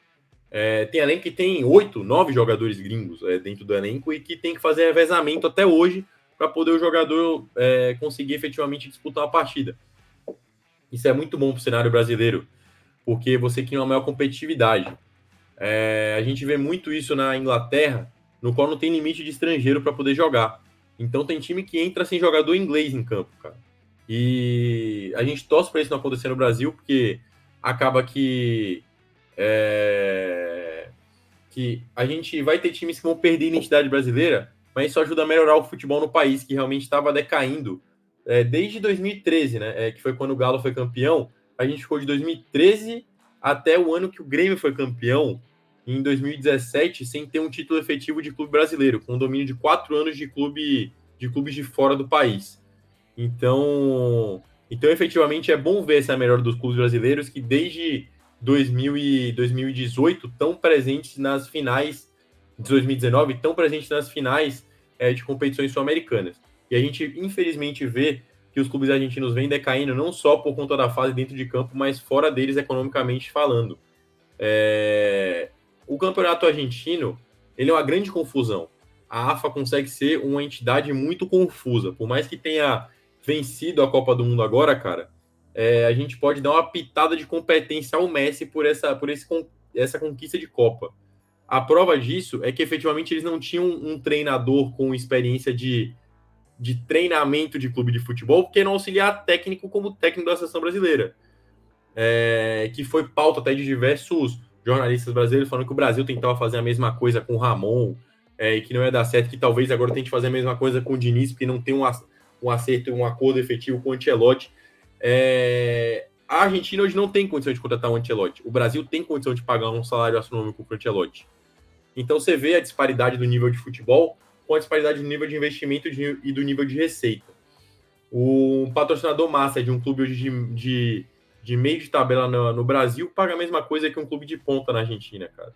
É, tem elenco que tem oito, nove jogadores gringos é, dentro do elenco e que tem que fazer revezamento até hoje para poder o jogador é, conseguir efetivamente disputar uma partida. Isso é muito bom para o cenário brasileiro, porque você cria uma maior competitividade. É, a gente vê muito isso na Inglaterra, no qual não tem limite de estrangeiro para poder jogar. Então tem time que entra sem jogador inglês em campo, cara. E a gente torce para isso não acontecer no Brasil, porque acaba que é, que a gente vai ter times que vão perder a identidade brasileira, mas isso ajuda a melhorar o futebol no país, que realmente estava decaindo é, desde 2013, né? É, que foi quando o Galo foi campeão. A gente ficou de 2013 até o ano que o Grêmio foi campeão, em 2017 sem ter um título efetivo de clube brasileiro, com um domínio de quatro anos de clube de clubes de fora do país. Então, então efetivamente é bom ver essa melhora dos clubes brasileiros que desde 2000 e 2018 tão presentes nas finais de 2019, tão presentes nas finais é, de competições sul-americanas. E a gente infelizmente vê que os clubes argentinos vêm decaindo não só por conta da fase dentro de campo, mas fora deles economicamente falando. É o campeonato argentino ele é uma grande confusão. A AFA consegue ser uma entidade muito confusa. Por mais que tenha vencido a Copa do Mundo agora, cara, é, a gente pode dar uma pitada de competência ao Messi por essa, por esse, essa conquista de Copa. A prova disso é que efetivamente eles não tinham um treinador com experiência de, de treinamento de clube de futebol, porque não auxiliar técnico como técnico da seleção brasileira. É, que foi pauta até de diversos jornalistas brasileiros falando que o Brasil tentava fazer a mesma coisa com o Ramon é, e que não ia dar certo, que talvez agora tente fazer a mesma coisa com o Diniz, porque não tem um, um acerto, um acordo efetivo com o Ancelotti. É, a Argentina hoje não tem condição de contratar um Ancelotti. O Brasil tem condição de pagar um salário astronômico para o Ancelotti. Então você vê a disparidade do nível de futebol com a disparidade do nível de investimento e do nível de receita. O patrocinador massa de um clube hoje de, de de meio de tabela no, no, Brasil paga a mesma coisa que um clube de ponta na Argentina, cara.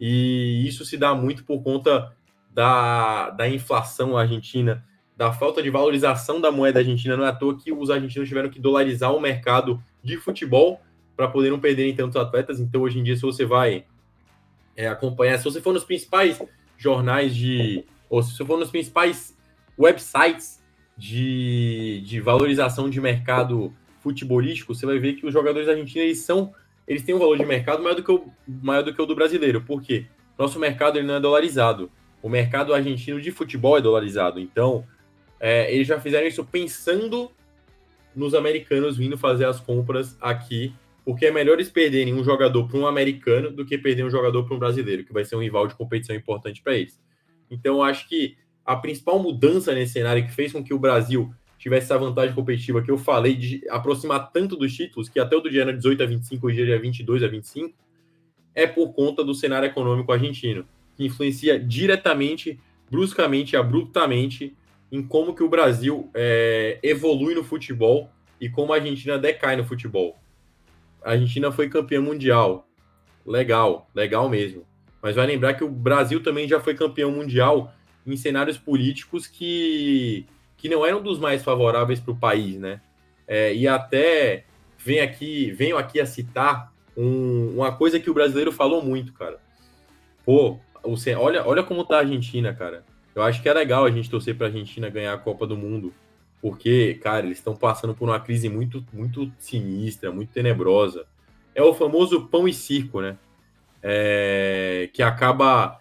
E isso se dá muito por conta da, da inflação argentina, da falta de valorização da moeda argentina. Não é à toa que os argentinos tiveram que dolarizar o mercado de futebol para poder não perderem tantos atletas. Então, hoje em dia, se você vai é, acompanhar, se você for nos principais jornais de. ou se você for nos principais websites de, de valorização de mercado futebolístico, você vai ver que os jogadores argentinos eles são eles têm um valor de mercado maior do que o, maior do, que o do brasileiro. Por quê? Nosso mercado ele não é dolarizado. O mercado argentino de futebol é dolarizado. Então, é, eles já fizeram isso pensando nos americanos vindo fazer as compras aqui, porque é melhor eles perderem um jogador para um americano do que perder um jogador para um brasileiro, que vai ser um rival de competição importante para eles. Então, acho que a principal mudança nesse cenário que fez com que o Brasil tivesse essa vantagem competitiva que eu falei de aproximar tanto dos títulos, que até o do dia era 18 a 25, hoje é 22 a 25, é por conta do cenário econômico argentino, que influencia diretamente, bruscamente, abruptamente em como que o Brasil é, evolui no futebol e como a Argentina decai no futebol. A Argentina foi campeã mundial. Legal, legal mesmo. Mas vai lembrar que o Brasil também já foi campeão mundial em cenários políticos que que não eram dos mais favoráveis para o país, né? É, e até vem aqui, venho aqui a citar um, uma coisa que o brasileiro falou muito, cara. Pô, você, olha, olha como tá a Argentina, cara. Eu acho que é legal a gente torcer para a Argentina ganhar a Copa do Mundo, porque, cara, eles estão passando por uma crise muito, muito sinistra, muito tenebrosa. É o famoso pão e circo, né? É, que acaba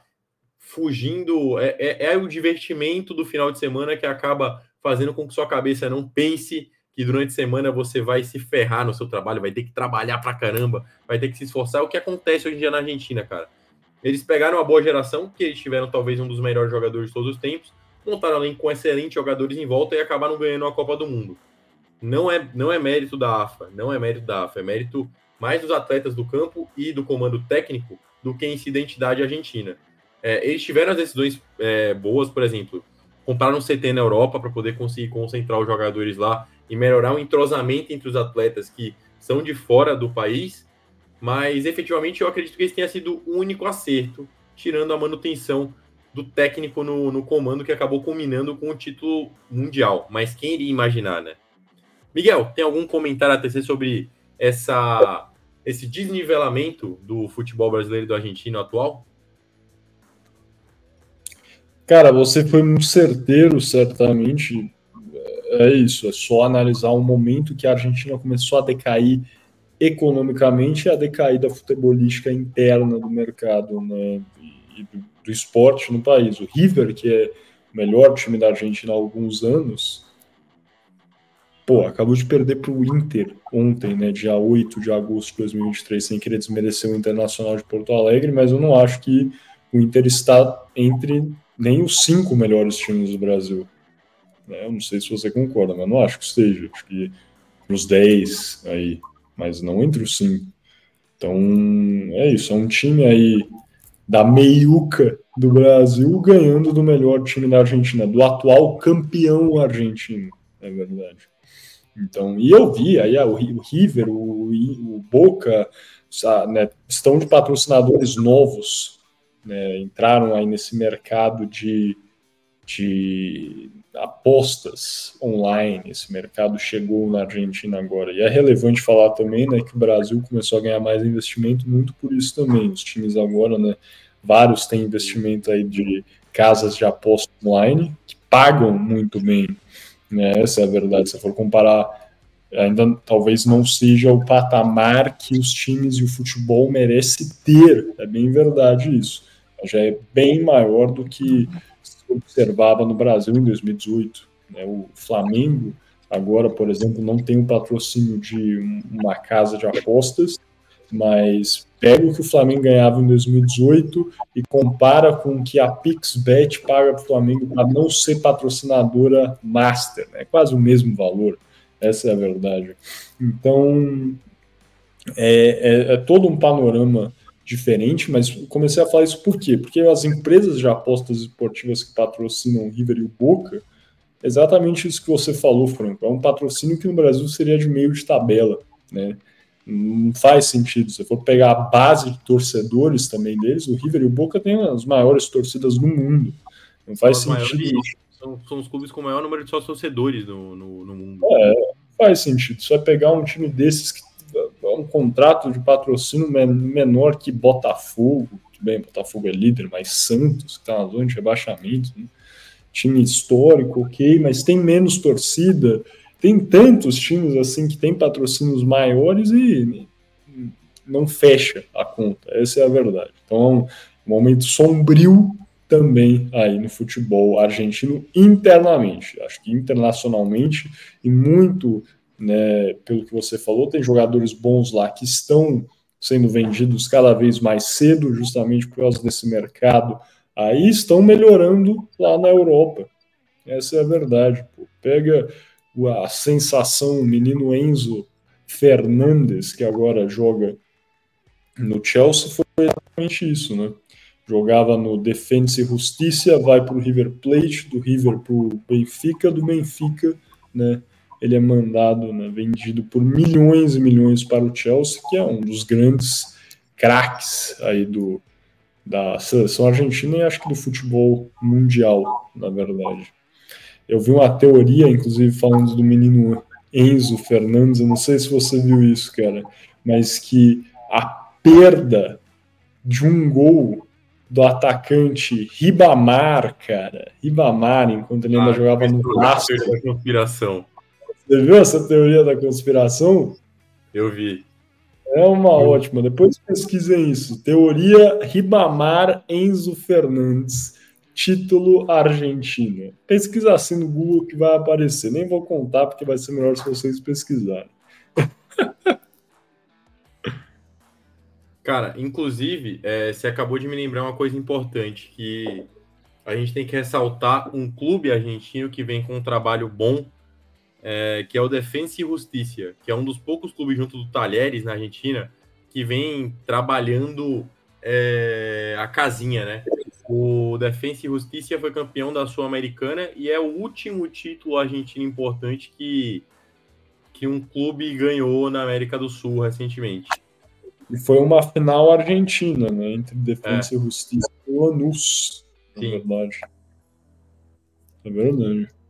fugindo, é, é, é, o divertimento do final de semana que acaba fazendo com que sua cabeça não pense que durante a semana você vai se ferrar no seu trabalho, vai ter que trabalhar pra caramba, vai ter que se esforçar. É o que acontece hoje em dia na Argentina, cara. Eles pegaram uma boa geração, que eles tiveram talvez um dos melhores jogadores de todos os tempos, montaram além com excelentes jogadores em volta e acabaram ganhando a Copa do Mundo. Não é, não é mérito da AFA, não é mérito da AFA, é mérito mais dos atletas do campo e do comando técnico do que em si identidade argentina. É, eles tiveram as decisões é, boas, por exemplo, compraram um CT na Europa para poder conseguir concentrar os jogadores lá e melhorar o entrosamento entre os atletas que são de fora do país, mas efetivamente eu acredito que esse tenha sido o único acerto, tirando a manutenção do técnico no, no comando que acabou culminando com o título mundial. Mas quem iria imaginar, né? Miguel, tem algum comentário a tecer sobre essa, esse desnivelamento do futebol brasileiro e do argentino atual? Cara, você foi muito certeiro, certamente. É isso, é só analisar o momento que a Argentina começou a decair economicamente a decaída futebolística interna do mercado né, e do, do esporte no país. O River, que é o melhor time da Argentina há alguns anos, pô, acabou de perder para o Inter ontem, né, dia 8 de agosto de 2023, sem querer desmerecer o Internacional de Porto Alegre, mas eu não acho que o Inter está entre nem os cinco melhores times do Brasil. Né, eu não sei se você concorda, mas não acho que esteja. Acho que os 10 aí, mas não entre os cinco. Então, é isso. É um time aí da meiuca do Brasil ganhando do melhor time da Argentina, do atual campeão argentino, é verdade. Então, e eu vi aí o, River, o, o Boca, né, estão de patrocinadores novos, né, entraram aí nesse mercado de, de apostas online, esse mercado chegou na Argentina agora. E é relevante falar também né, que o Brasil começou a ganhar mais investimento muito por isso também. Os times agora, né, vários têm investimento aí de casas de aposta online que pagam muito bem né? Essa é a verdade. Se for comparar, ainda talvez não seja o patamar que os times e o futebol merece ter. É bem verdade isso. Já é bem maior do que observava no Brasil em 2018. Né? O Flamengo agora, por exemplo, não tem o patrocínio de uma casa de apostas, mas pega o que o Flamengo ganhava em 2018 e compara com o que a PixBet paga para o Flamengo para não ser patrocinadora master, é né? quase o mesmo valor, essa é a verdade. Então, é, é, é, todo um panorama diferente, mas comecei a falar isso por quê? Porque as empresas de apostas esportivas que patrocinam o River e o Boca, exatamente isso que você falou, Franco, é um patrocínio que no Brasil seria de meio de tabela, né? Não faz sentido. Se for pegar a base de torcedores também deles, o River e o Boca têm as maiores torcidas do mundo. Não faz são sentido. são, são, os clubes com o maior número de sócios torcedores no, no, no mundo. É, faz sentido. Só pegar um time desses que um contrato de patrocínio menor que Botafogo, que bem, Botafogo é líder, mas Santos, que está na zona de rebaixamento, né? time histórico, ok, mas tem menos torcida tem tantos times assim que tem patrocínios maiores e não fecha a conta. Essa é a verdade. Então, é um momento sombrio também aí no futebol argentino internamente. Acho que internacionalmente e muito, né, pelo que você falou, tem jogadores bons lá que estão sendo vendidos cada vez mais cedo, justamente por causa desse mercado. Aí estão melhorando lá na Europa. Essa é a verdade. Pô. Pega a sensação, o menino Enzo Fernandes, que agora joga no Chelsea, foi exatamente isso, né? Jogava no Defensa e Justiça, vai para o River Plate, do River para o Benfica, do Benfica, né? Ele é mandado, né, vendido por milhões e milhões para o Chelsea, que é um dos grandes craques aí do, da seleção argentina e acho que do futebol mundial, na verdade. Eu vi uma teoria, inclusive, falando do menino Enzo Fernandes, eu não sei se você viu isso, cara, mas que a perda de um gol do atacante Ribamar, cara, Ribamar, enquanto ele ainda ah, jogava no Vasco. conspiração. Você viu essa teoria da conspiração? Eu vi. É uma ótima. Depois pesquisem isso. Teoria Ribamar Enzo Fernandes título argentino. Pesquisa assim no Google que vai aparecer. Nem vou contar porque vai ser melhor se vocês pesquisarem. [LAUGHS] Cara, inclusive, é, você acabou de me lembrar uma coisa importante que a gente tem que ressaltar um clube argentino que vem com um trabalho bom, é, que é o Defensa e Justiça, que é um dos poucos clubes junto do Talheres na Argentina que vem trabalhando é, a casinha, né? O Defensa e Justiça foi campeão da Sul-Americana e é o último título argentino importante que, que um clube ganhou na América do Sul recentemente. E foi uma final argentina, né? Entre Defensa é. e Justiça e Lanús. Sim. É verdade. É verdade.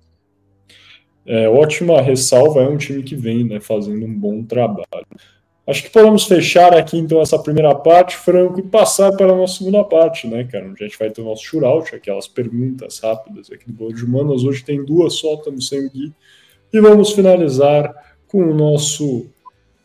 É, ótima ressalva, é um time que vem né, fazendo um bom trabalho. Acho que podemos fechar aqui então essa primeira parte, Franco, e passar para a nossa segunda parte, né, cara? Onde a gente vai ter o nosso shootout, aquelas perguntas rápidas aqui do Bola de Humanas. Hoje tem duas só, estamos sem Gui. E vamos finalizar com o nosso,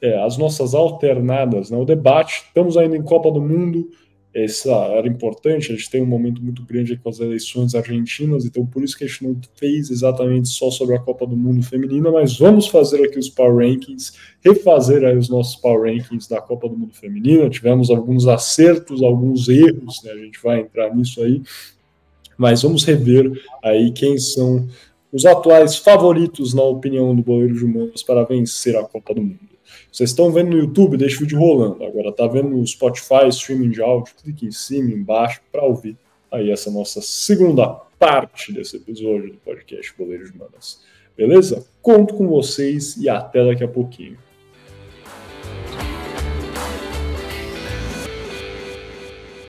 é, as nossas alternadas, né? O debate. Estamos ainda em Copa do Mundo essa era importante, a gente tem um momento muito grande com as eleições argentinas, então por isso que a gente não fez exatamente só sobre a Copa do Mundo feminina, mas vamos fazer aqui os Power Rankings, refazer aí os nossos Power Rankings da Copa do Mundo feminina, tivemos alguns acertos, alguns erros, né? a gente vai entrar nisso aí, mas vamos rever aí quem são os atuais favoritos, na opinião do Boleiro de Humanos, para vencer a Copa do Mundo. Vocês estão vendo no YouTube, deixa o vídeo rolando. Agora tá vendo no Spotify, streaming de áudio, clique em cima, embaixo, para ouvir aí essa nossa segunda parte desse episódio do podcast Boleiro de Manas. Beleza? Conto com vocês e até daqui a pouquinho.